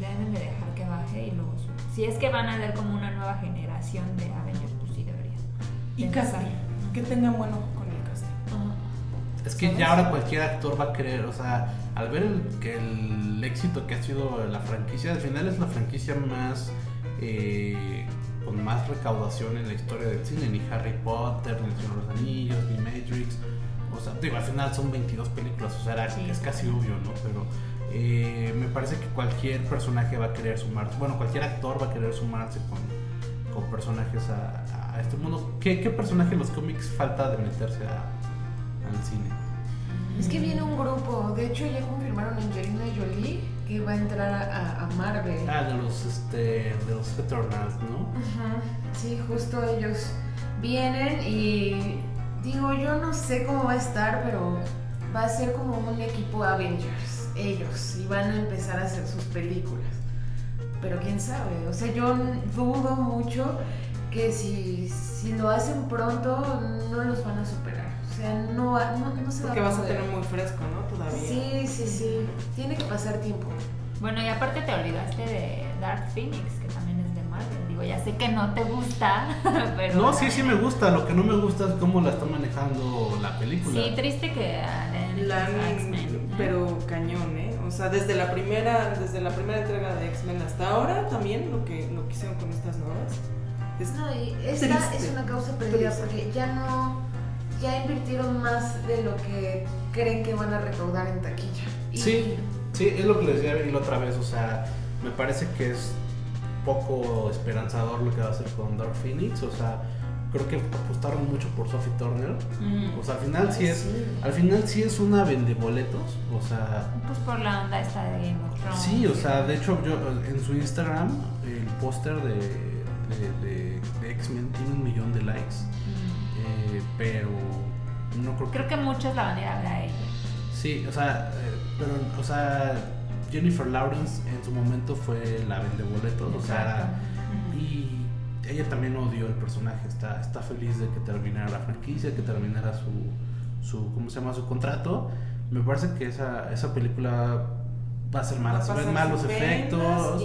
deben de dejar que baje y luego sube. Si es que van a ver como una nueva generación de Avengers, pues sí debería. Y de casting. empezar. Que tengan bueno con el casting. Es que ¿Sabes? ya ahora cualquier actor va a querer, o sea, al ver el, que el éxito que ha sido la franquicia, al final es la franquicia más eh, con más recaudación en la historia del cine, ni Harry Potter, ni El Señor de los Anillos, ni Matrix. O sea, digo, al final son 22 películas, o sea, era- Sí. es casi obvio, ¿no? Pero eh, me parece que cualquier personaje va a querer sumarse, bueno, cualquier actor va a querer sumarse con, con personajes a, a este mundo. ¿Qué, ¿Qué personaje en los cómics falta de meterse a- al cine? Es que viene un grupo, de hecho ya confirmaron Angelina Jolie que va a entrar a, a Marvel. Ah, de los, este, de los Eternals, ¿no? Ajá, Sí, justo ellos vienen y digo, yo no sé cómo va a estar, pero va a ser como un equipo Avengers, ellos, y van a empezar a hacer sus películas. Pero quién sabe, o sea, yo dudo mucho que si, si lo hacen pronto no los van a superar. O sea, no, va- no, no se va Porque a vas a tener muy fresco, ¿no? Todavía. Sí, sí, sí. Tiene que pasar tiempo. Bueno, y aparte te olvidaste de Dark Phoenix, que también es de Marvel. Digo, ya sé que no te gusta, pero... No, sí, sí me gusta. Lo que no me gusta es cómo la está manejando la película. Sí, triste que hecho La. ¿eh? pero cañón, ¿eh? O sea, desde la primera, desde la primera entrega de X-Men hasta ahora también lo que, lo que hicieron con estas nuevas. Es, No, y esta Triste. es una causa perdida Triste. porque ya no, ya invirtieron más de lo que creen que van a recaudar en taquilla. Y- Sí, sí, es lo que les decía la otra vez. O sea, me parece que es poco esperanzador lo que va a hacer con Dark Phoenix. O sea, creo que apostaron mucho por Sophie Turner. Mm. O sea, al final sí es, sí. al final sí es una vendeboletos. O sea, Pues por la onda esta de Game of Thrones. Sí, o sea, de hecho yo en su Instagram el póster de, de, de- de X-Men tiene un millón de likes, Mm. eh, pero no creo que... Creo que muchos la van a ir a ver a ella. Sí, o sea, eh, pero, o sea, Jennifer Lawrence en su momento fue la vendeboletos, o sea, y ella también odió el personaje, está, está feliz de que terminara la franquicia, que terminara su, su ¿cómo se llama? Su contrato. Me parece que esa, esa película va a ser mala. Va a Se ven malos efectos.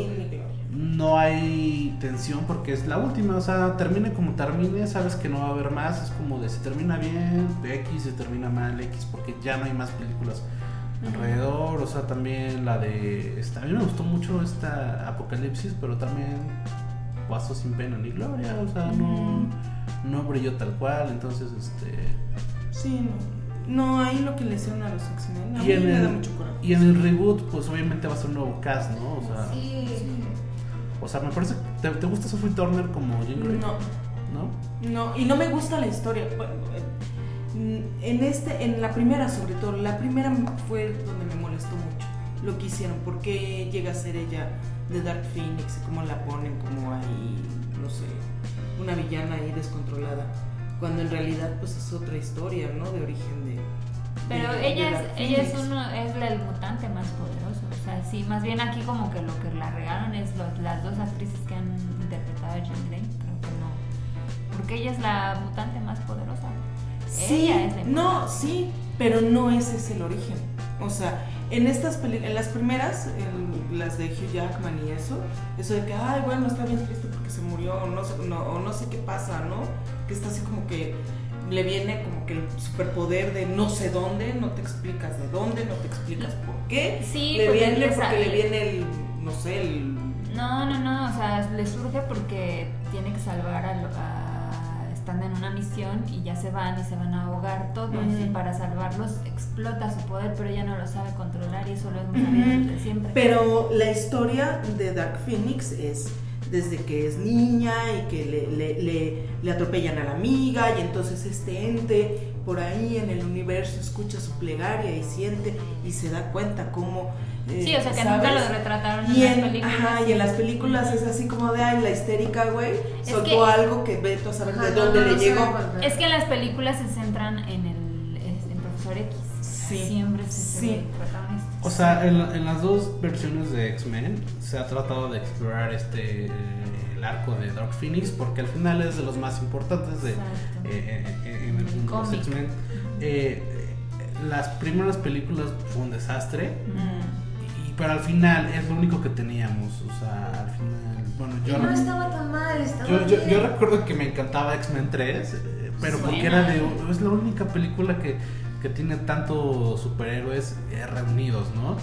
No hay tensión porque es la última. O sea, termine como termine, sabes que no va a haber más. Es como de si termina bien, X, si termina mal, X, porque ya no hay más películas alrededor. O sea, también la de. Esta, a mí me gustó mucho esta Apocalipsis, pero también pasó sin pena ni gloria. O sea, no, no brilló tal cual. Entonces, este. Sí, no. No, ahí lo que le hicieron a los X-Men. A mí da mucho coraje. y en el reboot, pues obviamente va a ser un nuevo cast, ¿no? O sea, Sí. O sea me parece. ¿Te, te gusta Sophie Turner como Jean Grey? No, ¿No? no, y no me gusta la historia. En este, en la primera sobre todo, la primera fue donde me molestó mucho lo que hicieron, porque llega a ser ella de Dark Phoenix y cómo la ponen como ahí, no sé, una villana ahí descontrolada, cuando en realidad pues es otra historia, ¿no? De origen de... Pero de- ella es, ella es uno, es la- el mutante más poderoso. O sea, sí, más bien aquí como que lo que la regaron es los- las dos actrices que han interpretado a Jean Grey. Creo que no. Porque ella es la mutante más poderosa. Sí, ella es la no, sí, pero no ese es el origen. O sea, en estas películas, en las primeras, en las de Hugh Jackman y eso, eso de que, ay, bueno, está bien triste porque se murió, o no, sé- no, o no sé qué pasa, ¿no? Que está así como que le viene como que el superpoder de no sé dónde, no te explicas de dónde, no te explicas por qué. Sí, le porque viene porque le viene el, no sé, el... No, no, no, o sea, le surge porque tiene que salvar a, lo- a- están en una misión y ya se van y se van a ahogar todos y para salvarlos explota su poder, pero ella no lo sabe controlar y eso lo hemos sabido desde siempre. Pero la historia de Dark Phoenix es desde que es niña y que le, le, le- le atropellan a la amiga y entonces este ente por ahí en el universo escucha su plegaria y siente y se da cuenta cómo... eh, sí, o sea que ¿sabes? nunca lo retrataron Y en en, las películas. ajá, y en las películas es así como de, ay, la histérica, güey, Es soltó que- algo que veto a saber Ajá, de no, dónde no, le no llegó. Es que en las películas se centran en el en Profesor X. Sí, Siempre se se sí. O sea, en, en las dos versiones de X-Men se ha tratado de explorar este el arco de Dark Phoenix porque al final es de los más importantes de, Exacto. eh, eh, en el mundo de los. X-Men. Eh, eh, las primeras películas fue un desastre, Mm. y- pero al final es lo único que teníamos. O sea, al final, bueno, Y yo, no estaba tan mal, estaba yo, yo, recuerdo que me encantaba X-Men 3, eh, pero porque era de. Es la única película que, que tiene tantos superhéroes eh, reunidos, ¿no?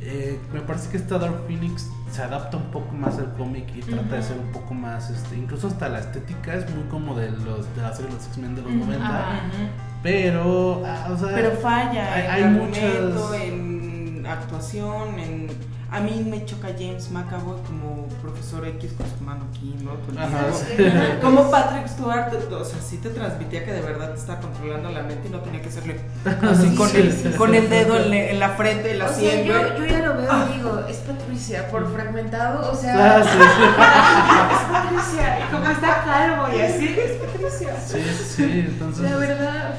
Eh, me parece que esta Dark Phoenix se adapta un poco más al cómic y trata de ser un poco más, este, incluso hasta la estética es muy como de los de la serie de los X-Men de los Ujú. 90, Ajá. Ujú. pero, ah, o sea, Pero falla hay- en hay muchas- en actuación, en... A mí me choca James McAvoy como profesor X con su mano aquí, ¿no? Como Patrick Stewart, o sea, sí te transmitía que de verdad te estaba controlando la mente y no tenía que hacerle así con, el, con dedo en, la- en la frente, en la O sea, sien, yo, ya lo veo Ah. y digo, es Patricia, por fragmentado, o sea, Ah, sí, Es Patricia, y como está calvo y así, es Patricia. sí, sí, entonces, la verdad,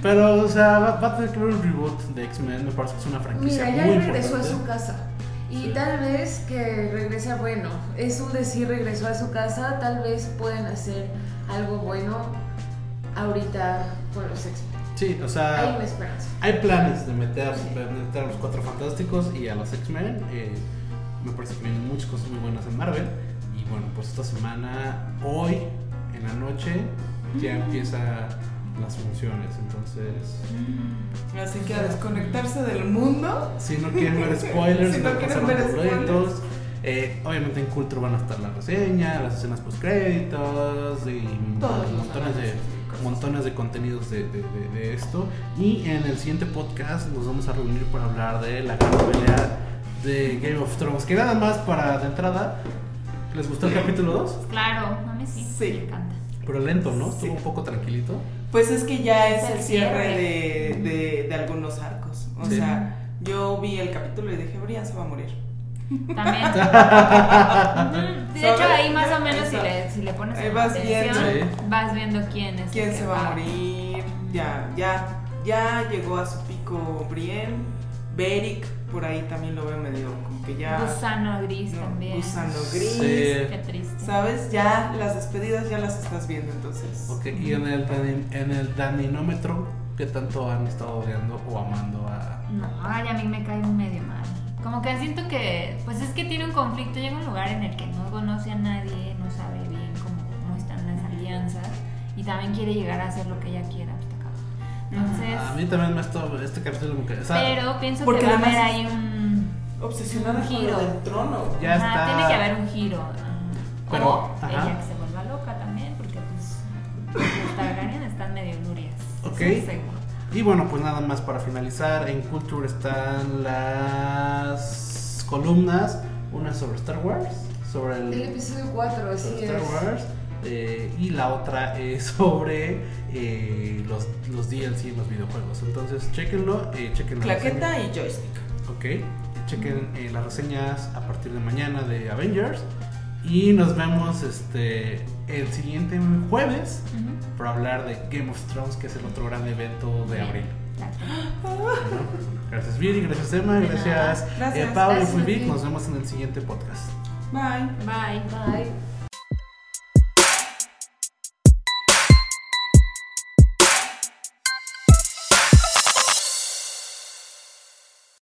pero, o sea, va, va a tener que haber un reboot de X-Men, me parece que es una franquicia mira, ya muy regresó a su casa. Y Sí. tal vez que regresa, bueno, es un decir regresó a su casa, tal vez pueden hacer algo bueno ahorita con los X-Men. Sí, o Hay sea, una esperanza. hay planes de meter, Sí. de meter a los Cuatro Fantásticos y a los X-Men. eh, me parece que vienen muchas cosas muy buenas en Marvel. Y bueno, pues esta semana, hoy, en la noche, ya empieza las funciones. Entonces, Así que a desconectarse del mundo. si no quieren ver spoilers, Si no no quieren ver spoilers. Eh, obviamente en Culture van a estar la reseña, las escenas post créditos y Todos montones de, montones de contenidos de, de- de- de esto. Y en el siguiente podcast nos vamos a reunir para hablar de la gran pelea de Game of Thrones. Que nada más para de entrada, ¿les gustó el capítulo 2? Claro, a mí sí. Sí. Me encanta. Pero lento, ¿no? Sí. Estuvo un poco tranquilito. Pues es que ya es el el cierre cierre. de, de, de algunos arcos. O Sí. sea, yo vi el capítulo y dije, Brian se va a morir. También. De hecho, ahí más o menos si le, si le pones Ahí vas atención, viendo. vas viendo quién es. ¿Quién se va a morir? Ya, ya, ya llegó a su pico Brienne. Beric, por ahí también lo veo medio como que ya. Gusano gris no, también. Gusano gris. Sí. Qué triste. ¿Sabes? Ya las despedidas ya las estás viendo entonces. Ok, y en el, en el daninómetro, ¿qué tanto han estado odiando o amando a, No, ay, a mí me cae medio mal. Como que siento que, pues es que tiene un conflicto, llega a un lugar en el que no conoce a nadie, no sabe bien cómo, cómo están las alianzas y también quiere llegar a hacer lo que ella quiera. Entonces, A mí también me esto, este capítulo me o sea, pero pienso porque que va a haber además ahí un... Obsesionada Un con giro. lo del trono. Ya Ajá, está. Tiene que haber un giro. ajá. Pero, o ajá. ella que se vuelva loca también, porque pues los Targaryen están medio nurias. Ok. Y bueno, pues nada más para finalizar, en Culture están las columnas, una sobre Star Wars, sobre el, El episodio 4, así sobre es. Star Wars, eh, y la otra es sobre eh, los, los DLC en los videojuegos. Entonces, chequenlo, eh, chequen la reseña. Claqueta y joystick. Ok, chequen eh, las reseñas a partir de mañana de Avengers. Y nos vemos este el siguiente jueves Ujú. para hablar de Game of Thrones, que es el otro gran evento de abril. Bueno, gracias Viri, gracias Emma, gracias, nada. Gracias. eh, Pablo y Fulvic. Nos vemos en el siguiente podcast. Bye. Bye. Bye.